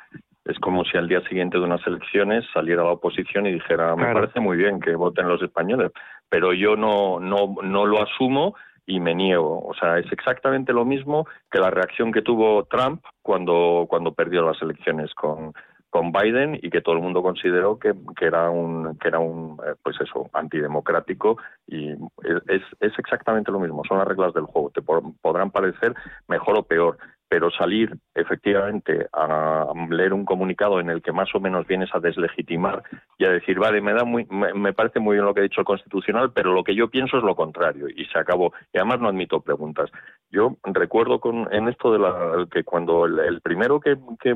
Es como si al día siguiente de unas elecciones saliera la oposición y dijera, me parece muy bien que voten los españoles, pero yo no, no, no lo asumo y me niego. O sea, es exactamente lo mismo que la reacción que tuvo Trump cuando, cuando perdió las elecciones con, con Biden y que todo el mundo consideró que, que era un que era un eh, pues eso antidemocrático y es, es exactamente lo mismo son las reglas del juego te podrán parecer mejor o peor pero salir efectivamente a leer un comunicado en el que más o menos vienes a deslegitimar y a decir, vale, me da muy, me, parece muy bien lo que ha dicho el Constitucional, pero lo que yo pienso es lo contrario y se acabó. Y además no admito preguntas. Yo recuerdo con, en esto de la, que cuando el, primero que, que,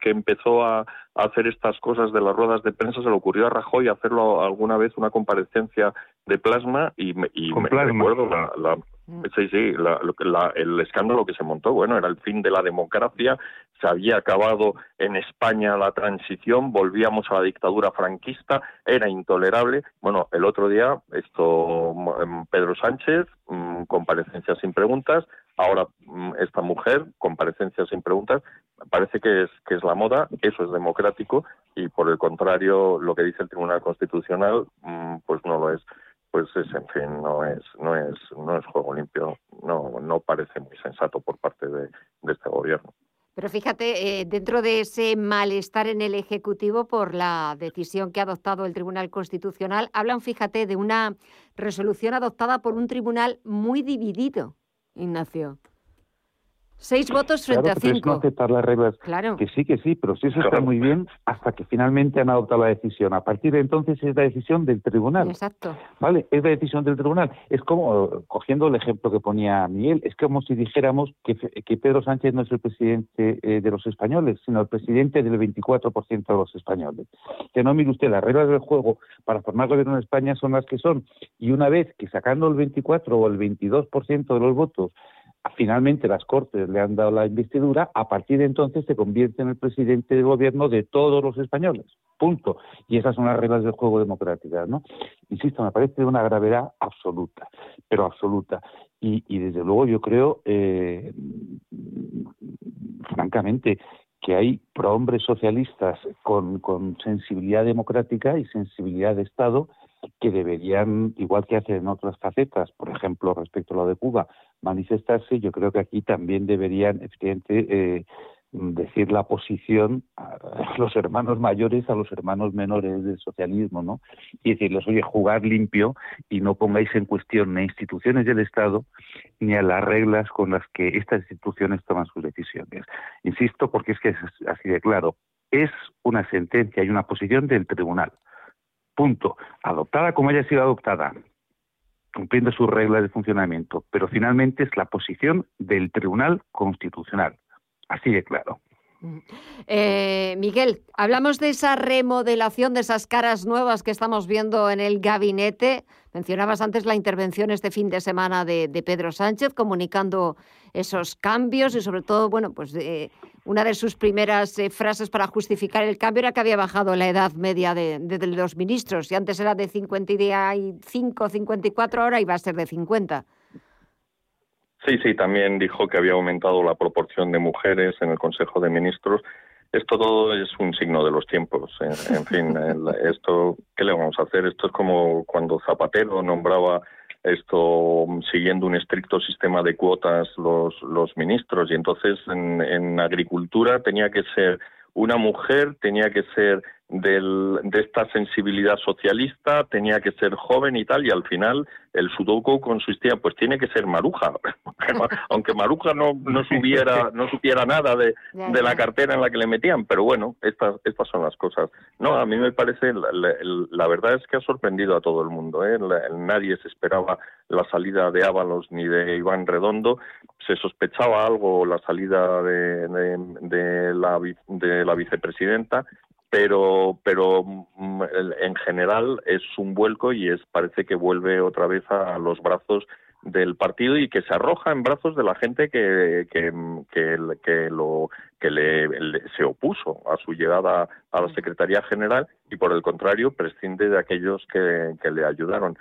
que empezó a, hacer estas cosas de las ruedas de prensa se le ocurrió a Rajoy hacerlo alguna vez una comparecencia de plasma y, y me recuerdo la Mm. Sí, sí, el escándalo que se montó, bueno, era el fin de la democracia, se había acabado en España la transición, volvíamos a la dictadura franquista, era intolerable. Bueno, el otro día, esto, mm, Pedro Sánchez, mm, comparecencias sin preguntas, ahora esta mujer, comparecencias sin preguntas, parece que es, que es la moda, eso es democrático y por el contrario, lo que dice el Tribunal Constitucional, pues no lo es pues es, en fin, no es, no es, no es juego limpio, no, no parece muy sensato por parte de, este gobierno. Pero fíjate, eh, dentro de ese malestar en el Ejecutivo por la decisión que ha adoptado el Tribunal Constitucional, hablan, fíjate, de una resolución adoptada por un tribunal muy dividido, Ignacio. Seis votos frente Claro, a pero es cinco. no aceptar las reglas. Claro. Que sí, que sí, pero sí eso está muy bien hasta que finalmente han adoptado la decisión. A partir de entonces es la decisión del tribunal. Exacto. ¿Vale? Es la decisión del tribunal. Es como, cogiendo el ejemplo que ponía Miguel, es como si dijéramos que, que Pedro Sánchez no es el presidente eh, de los españoles, sino el presidente del 24% de los españoles. Que no mire usted, las reglas del juego para formar gobierno en España son las que son. Y una vez que sacando el 24 o el 22% de los votos, finalmente las Cortes le han dado la investidura, a partir de entonces se convierte en el presidente del gobierno de todos los españoles. Punto. Y esas son las reglas del juego democráticas, ¿no? Insisto, me parece de una gravedad absoluta, pero absoluta. Y, y desde luego yo creo, eh, francamente, que hay prohombres socialistas con sensibilidad democrática y sensibilidad de Estado que deberían, igual que hacen en otras facetas, por ejemplo, respecto a lo de Cuba, manifestarse, yo creo que aquí también deberían, efectivamente, eh, decir la posición a [laughs] los hermanos mayores, a los hermanos menores del socialismo, ¿no? Y decirles, oye, jugar limpio y no pongáis en cuestión ni instituciones del Estado ni a las reglas con las que estas instituciones toman sus decisiones. Insisto, porque es que es así de claro. Es una sentencia y una posición del tribunal. Punto. Adoptada como haya sido adoptada, cumpliendo sus reglas de funcionamiento, pero finalmente es la posición del Tribunal Constitucional. Así de claro. Eh, Miguel, hablamos de esa remodelación, de esas caras nuevas que estamos viendo en el gabinete. Mencionabas antes la intervención este fin de semana de, de Pedro Sánchez comunicando esos cambios y sobre todo, bueno, pues eh, una de sus primeras eh, frases para justificar el cambio era que había bajado la edad media de, de, de los ministros. Y antes era de 55, 54, ahora iba a ser de 50. Sí, sí, también dijo que había aumentado la proporción de mujeres en el Consejo de Ministros. Esto todo es un signo de los tiempos. En, en fin, [laughs] el, esto, ¿qué le vamos a hacer? Esto es como cuando Zapatero nombraba esto siguiendo un estricto sistema de cuotas los, los ministros. Y entonces en, en agricultura tenía que ser una mujer, tenía que ser del, de esta sensibilidad socialista, tenía que ser joven y tal, y al final el sudoku consistía, pues tiene que ser maruja, [laughs] aunque maruja no, no supiera, [laughs] no supiera nada de, de, la cartera en la que le metían, pero bueno, estas, estas son las cosas. No, a mí me parece, la, la, la verdad es que ha sorprendido a todo el mundo, ¿eh? La, nadie se esperaba la salida de Ábalos ni de Iván Redondo, se sospechaba algo la salida de, de, de la, de la vicepresidenta, pero pero en general es un vuelco y es parece que vuelve otra vez a los brazos del partido y que se arroja en brazos de la gente que que, que, que lo que le, le, se opuso a su llegada a la secretaría general y por el contrario prescinde de aquellos que, que le ayudaron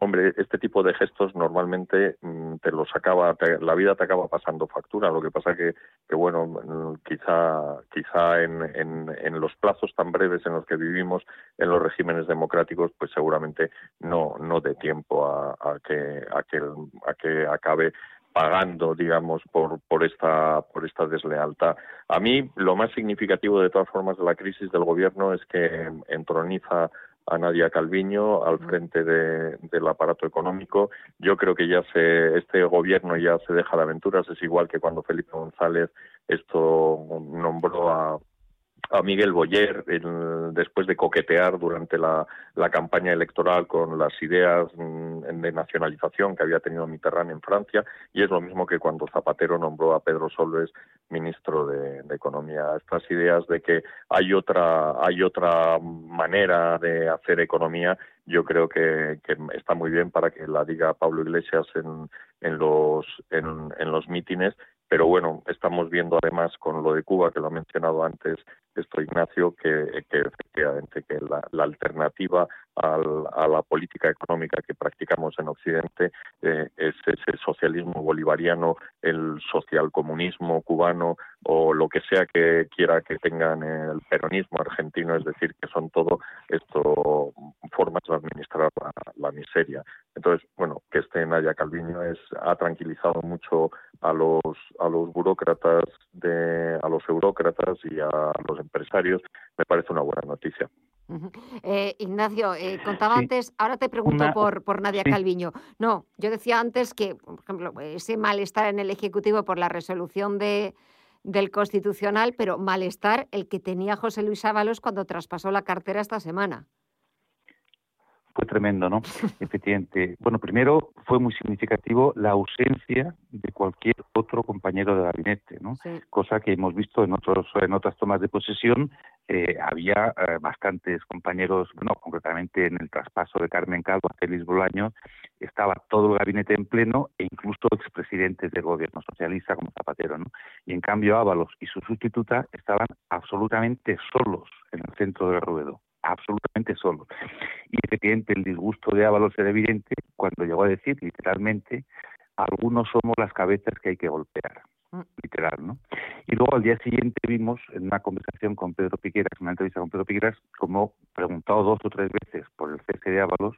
hombre, este tipo de gestos normalmente mmm, te los acaba, te, la vida te acaba pasando factura. Lo que pasa que, que bueno, quizá, quizá en, en, en, los plazos tan breves en los que vivimos en los regímenes democráticos, pues seguramente no, no dé tiempo a, a que, a que, a que acabe pagando, digamos, por, por esta por esta deslealtad. A mí lo más significativo de todas formas de la crisis del gobierno es que entroniza a Nadia Calviño al frente de, del aparato económico. Yo creo que ya se, este gobierno ya se deja de aventuras. Es igual que cuando Felipe González esto nombró a, a Miguel Boyer después de coquetear durante la, campaña electoral con las ideas mm, de nacionalización que había tenido Mitterrand en Francia y es lo mismo que cuando Zapatero nombró a Pedro Solves ministro de, Economía. Estas ideas de que hay otra hay otra manera de hacer economía yo creo que, que, está muy bien para que la diga Pablo Iglesias en, en los en, en los mítines pero bueno, estamos viendo además con lo de Cuba, que lo ha mencionado antes esto Ignacio, que, efectivamente que la, alternativa al, a la política económica que practicamos en Occidente eh, es ese socialismo bolivariano, el socialcomunismo cubano o lo que sea que quiera que tengan el peronismo argentino, es decir, que son todo esto formas de administrar la, miseria. Entonces, bueno, que este Naya Calviño es, ha tranquilizado mucho a los a los burócratas de a los eurócratas y a los empresarios me parece una buena noticia Eh, Ignacio, eh, contaba Sí. antes, ahora te pregunto Una- por, por Nadia sí. Calviño. No, yo decía antes que, por ejemplo, ese malestar en el Ejecutivo por la resolución de, del Constitucional, pero malestar el que tenía José Luis Ábalos cuando traspasó la cartera esta semana. Fue tremendo, ¿no? [laughs] Efectivamente. Bueno, primero fue muy significativo la ausencia de cualquier otro compañero de gabinete, ¿no? Cosa que hemos visto en otros en otras tomas de posesión. eh, había eh, bastantes compañeros, bueno, concretamente en el traspaso de Carmen Calvo a Félix Bolaño, estaba todo el gabinete en pleno e incluso expresidentes del gobierno socialista como Zapatero, ¿no? Y en cambio Ábalos y su sustituta estaban absolutamente solos en el centro del ruedo absolutamente solos. Y efectivamente el disgusto de Ábalos era evidente cuando llegó a decir literalmente algunos somos las cabezas que hay que golpear, literal, ¿no? Y luego al día siguiente vimos en una conversación con Pedro Piqueras, una entrevista con Pedro Piqueras, como preguntado dos o tres veces por el cese de Ábalos,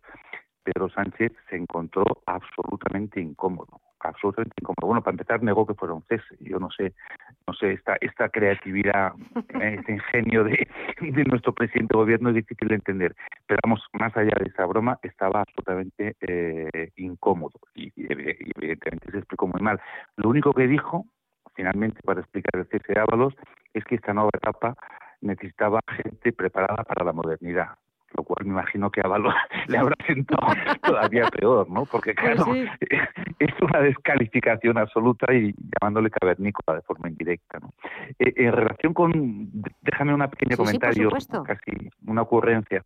Pedro Sánchez se encontró absolutamente incómodo, absolutamente incómodo. Bueno, para empezar negó que fuera un cese. Yo no sé, no sé esta esta creatividad, [laughs] eh, este ingenio de, de nuestro presidente de gobierno es difícil de entender. Pero vamos, más allá de esa broma, estaba absolutamente eh, incómodo y, y evidentemente se explicó muy mal. Lo único que dijo, finalmente, para explicar el cese de Ábalos, es que esta nueva etapa necesitaba gente preparada para la modernidad lo cual me imagino que a Ábalos [laughs] le habrá sentado [laughs] todavía peor, ¿no? Porque claro, sí. [laughs] es una descalificación absoluta y llamándole cavernícola de forma indirecta, ¿no? Eh, en relación con, déjame un pequeño Sí, comentario, casi una ocurrencia.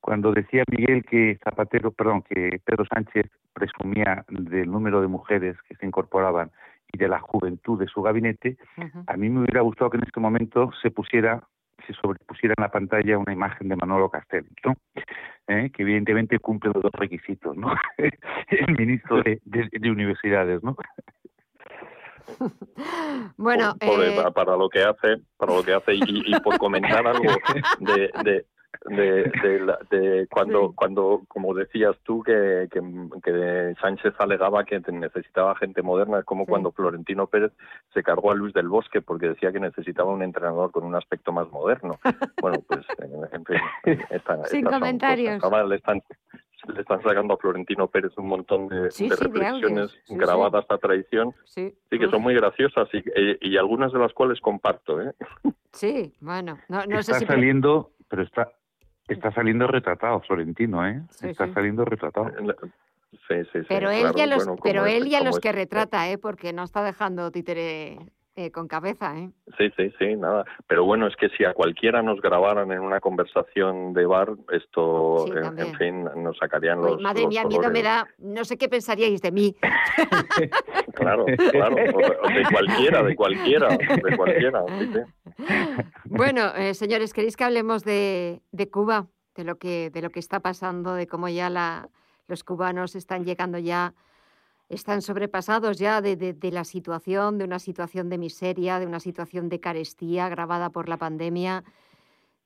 Cuando decía Miguel que Zapatero, perdón, que Pedro Sánchez presumía del número de mujeres que se incorporaban y de la juventud de su gabinete, a mí me hubiera gustado que en este momento se pusiera se sobrepusiera en la pantalla una imagen de Manolo Castells, ¿no? Eh, que evidentemente cumple los dos requisitos, ¿no? [laughs] El ministro de, de- de universidades, ¿no? [laughs] Bueno, eh, pa- para lo que hace, para lo que hace y, y por comentar algo de, de, de, de la- de cuando, cuando, como decías tú, que, que, que Sánchez alegaba que necesitaba gente moderna, es como cuando Florentino Pérez se cargó a Luis del Bosque porque decía que necesitaba un entrenador con un aspecto más moderno. [laughs] Bueno, pues, en, en fin, esta, Sin estas son comentarios. le están, le están sacando a Florentino Pérez un montón de, Sí, de sí, reflexiones. Sí, grabadas a traición. sí, Sí, que son muy graciosas y, y- y algunas de las cuales comparto. ¿eh? sí, bueno, no, no sé está si... saliendo, pero está está saliendo retratado Florentino, ¿eh? Sí, está sí. saliendo retratado. Sí, sí, Pero él claro, ya los, bueno, pero es- él ya los es- que retrata, ¿eh? Porque no está dejando títere eh, con cabeza, ¿eh? Sí, sí, sí, nada. Pero bueno, es que si a cualquiera nos grabaran en una conversación de bar, esto, Sí, en, fin, nos sacarían Uy, los. madre los mía, miedo me colores. da. No sé qué pensaríais de mí. [laughs] Claro, claro. de cualquiera, de cualquiera, de cualquiera. sí, sí. Bueno, eh, señores, ¿queréis que hablemos de, de Cuba? De lo que, de lo que está pasando, de cómo ya la, los cubanos están llegando ya, están sobrepasados ya de, de- de la situación, de una situación de miseria, de una situación de carestía agravada por la pandemia,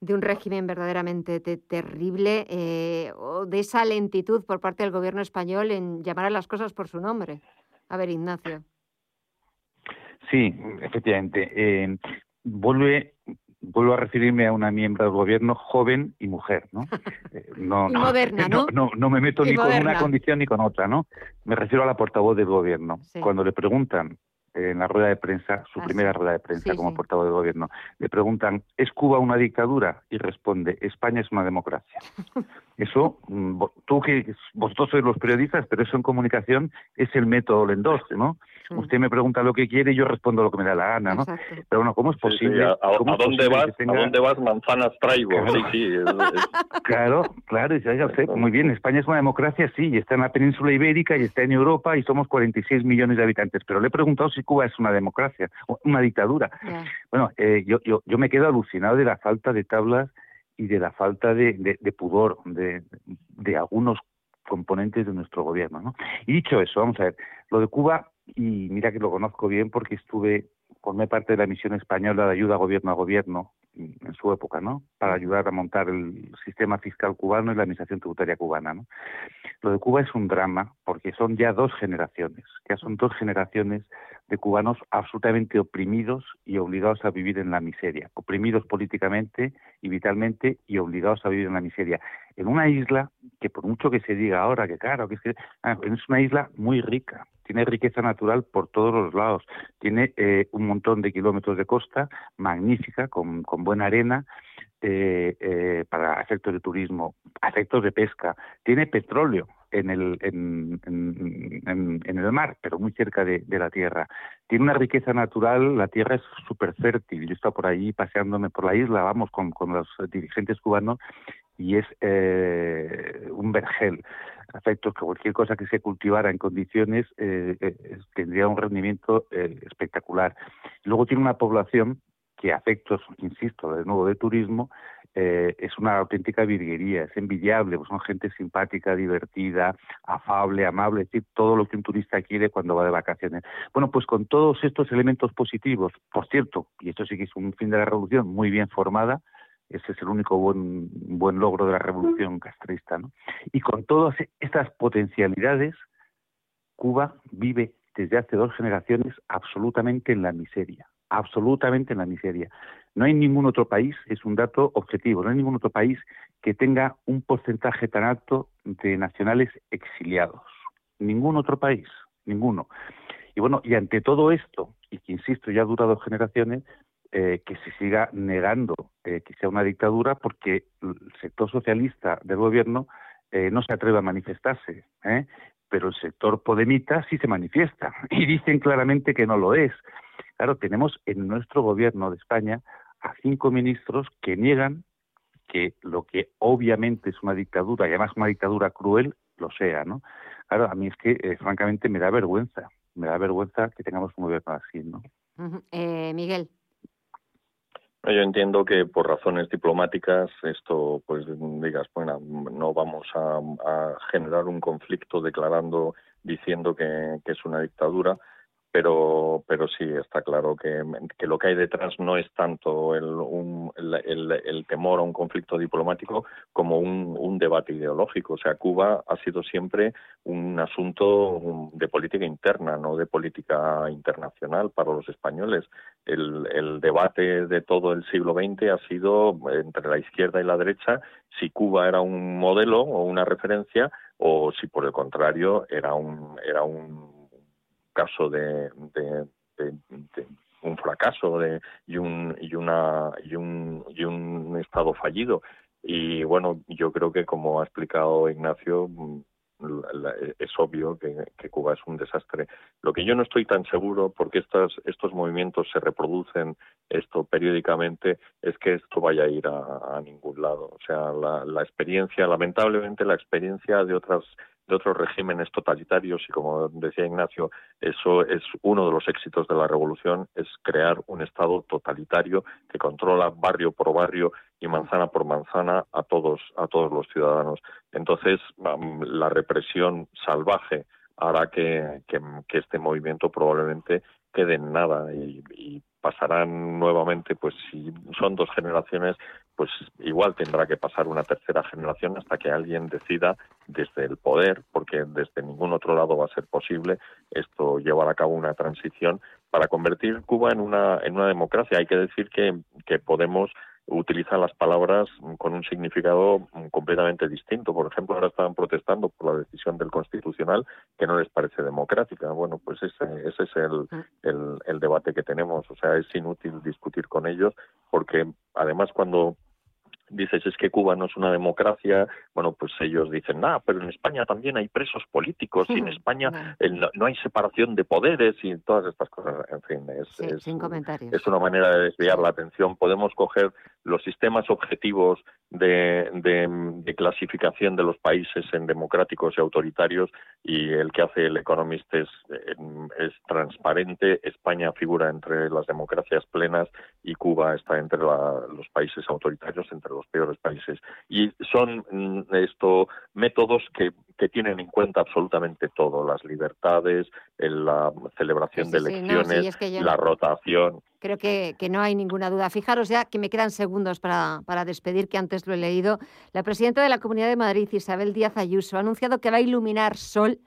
de un régimen verdaderamente te- terrible, eh, o de esa lentitud por parte del gobierno español en llamar a las cosas por su nombre. A ver, Ignacio. Sí, efectivamente. Eh, vuelve, vuelvo a referirme a una miembro del gobierno joven y mujer, ¿no? [laughs] Eh, no, Y moderna, ¿no? no, no me meto Y ni con una condición ni con otra, ¿no? Me refiero a la portavoz del gobierno. Sí. Cuando le preguntan eh, en la rueda de prensa, su Ah, primera sí. rueda de prensa Sí, como portavoz del gobierno, le preguntan, ¿es Cuba una dictadura? Y responde, España es una democracia. [laughs] Eso, mm, tú que vosotros sois los periodistas, pero eso en comunicación es el método Lendós, ¿no? Usted me pregunta lo que quiere y yo respondo lo que me da la gana, ¿no? Exacto. Pero bueno, ¿cómo es Sí, sí, posible? ¿A, a- cómo a es dónde posible vas? tenga- ¿A dónde vas? Manzanas traigo. Claro. Sí, sí. es- es- [laughs] Claro, claro, ya, ya sé, muy bien, España es una democracia, sí, y está en la península ibérica y está en Europa y somos 46 millones de habitantes, pero le he preguntado si Cuba es una democracia, o una dictadura. Bueno, eh, yo, yo, yo me quedo alucinado de la falta de tablas y de la falta de, de- de pudor de, de algunos componentes de nuestro gobierno. ¿no? Y dicho eso, vamos a ver, lo de Cuba, y mira que lo conozco bien porque estuve, formé parte de la misión española de ayuda gobierno a gobierno en su época, ¿no? Para ayudar a montar el sistema fiscal cubano y la administración tributaria cubana, ¿no? Lo de Cuba es un drama porque son ya dos generaciones, ya son dos generaciones de cubanos absolutamente oprimidos y obligados a vivir en la miseria, oprimidos políticamente y vitalmente y obligados a vivir en la miseria. En una isla que por mucho que se diga ahora que claro, que es, que, ah, es una isla muy rica, tiene riqueza natural por todos los lados, tiene eh, un montón de kilómetros de costa magnífica, con, buena arena, eh, eh, para efectos de turismo, efectos de pesca, tiene petróleo en el, en, el mar, pero muy cerca de, la tierra. Tiene una riqueza natural, la tierra es súper fértil. Yo he estado por ahí paseándome por la isla, vamos, con los dirigentes cubanos, y es eh, un vergel. Efectos que cualquier cosa que se cultivara en condiciones eh, eh, tendría un rendimiento eh, espectacular. Luego tiene una población que a efectos, insisto, de nuevo de turismo, eh, es una auténtica virguería, es envidiable, pues son gente simpática, divertida, afable, amable, es decir, todo lo que un turista quiere cuando va de vacaciones. Bueno, pues con todos estos elementos positivos, por cierto, y esto sí que es un fin de la revolución muy bien formada, ese es el único buen, buen logro de la revolución castrista, ¿no? Y con todas estas potencialidades, Cuba vive desde hace dos generaciones absolutamente en la miseria, absolutamente en la miseria. No hay ningún otro país, es un dato objetivo, no hay ningún otro país que tenga un porcentaje tan alto de nacionales exiliados. Ningún otro país, ninguno. Y bueno, y ante todo esto, y que insisto, ya ha durado generaciones, eh, que se siga negando eh, que sea una dictadura porque el sector socialista del gobierno eh, no se atreve a manifestarse, ¿eh? pero el sector podemita sí se manifiesta [laughs] y dicen claramente que no lo es. Claro, tenemos en nuestro gobierno de España a cinco ministros que niegan que lo que obviamente es una dictadura y además una dictadura cruel lo sea, ¿no? Claro, a mí es que eh, francamente me da vergüenza, me da vergüenza que tengamos un gobierno así, ¿no? Eh, Miguel. Yo entiendo que por razones diplomáticas esto, pues digas, bueno, no vamos a, generar un conflicto declarando, diciendo que es una dictadura, pero pero sí está claro que, lo que hay detrás no es tanto el, un, el, el, el, temor a un conflicto diplomático como un, un, debate ideológico. O sea, Cuba ha sido siempre un asunto de política interna, no de política internacional para los españoles. El, el debate de todo el siglo XX ha sido entre la izquierda y la derecha si Cuba era un modelo o una referencia o si por el contrario era un era un caso de, de, de, de un fracaso y un y una y un y un estado fallido y bueno yo creo que como ha explicado Ignacio es obvio que, Cuba es un desastre. Lo que yo no estoy tan seguro, porque estos, estos movimientos se reproducen esto periódicamente, es que esto vaya a ir a, a ningún lado. O sea, la, la, experiencia, lamentablemente, la experiencia de otras de otros regímenes totalitarios y como decía Ignacio, eso es uno de los éxitos de la revolución, es crear un Estado totalitario que controla barrio por barrio y manzana por manzana a todos, a todos los ciudadanos. Entonces, la represión salvaje hará que, que, que este movimiento probablemente quede en nada y, y pasarán nuevamente, pues si son dos generaciones, pues igual tendrá que pasar una tercera generación hasta que alguien decida desde el poder, porque desde ningún otro lado va a ser posible esto llevar a cabo una transición para convertir Cuba en una en una democracia. Hay que decir que, que Podemos utiliza las palabras con un significado completamente distinto. Por ejemplo, ahora estaban protestando por la decisión del Constitucional que no les parece democrática. Bueno, pues ese, ese es el, el, el debate que tenemos. O sea, es inútil discutir con ellos porque además cuando dices es que Cuba no es una democracia, bueno, pues ellos dicen, nada, pero en España también hay presos políticos y en España el, no, no, hay separación de poderes y todas estas cosas, en fin, es, sí, es, sin comentarios. es una manera de desviar la atención. Podemos coger los sistemas objetivos de, de, de, clasificación de los países en democráticos y autoritarios y el que hace el Economist es, es transparente. España figura entre las democracias plenas y Cuba está entre la, los países autoritarios, entre los los peores países. Y son mm, esto métodos que, que tienen en cuenta absolutamente todo, las libertades, la celebración Sí, de sí, sí, no, elecciones, sí, es que yo- la rotación. Creo que, que no hay ninguna duda. Fijaros ya que me quedan segundos para, para despedir, que antes lo he leído. La presidenta de la Comunidad de Madrid, Isabel Díaz Ayuso, ha anunciado que va a iluminar sol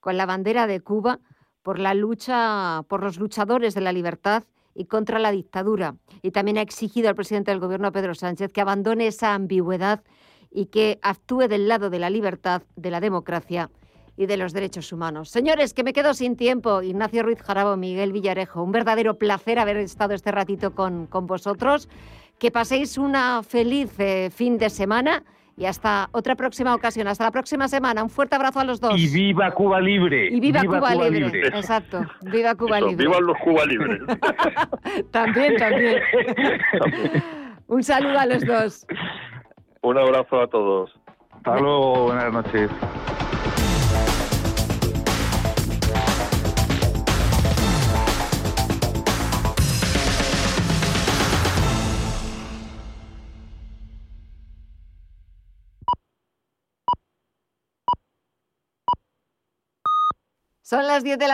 con la bandera de Cuba por la lucha, por los luchadores de la libertad y contra la dictadura. Y también ha exigido al presidente del Gobierno, Pedro Sánchez, que abandone esa ambigüedad y que actúe del lado de la libertad, de la democracia y de los derechos humanos. Señores, que me quedo sin tiempo. Ignacio Ruiz Jarabo, Miguel Villarejo, un verdadero placer haber estado este ratito con, con vosotros. Que paséis una feliz eh, fin de semana y hasta otra próxima ocasión. Hasta la próxima semana. Un fuerte abrazo a los dos. Y viva Cuba Libre. Y viva, Cuba, Libre. Exacto. Viva Cuba Eso, Libre. ¡Vivan los Cuba Libres! [laughs] También, también. [laughs] un saludo a los dos. Un abrazo a todos. Hasta luego, buenas noches. Son las 10 de la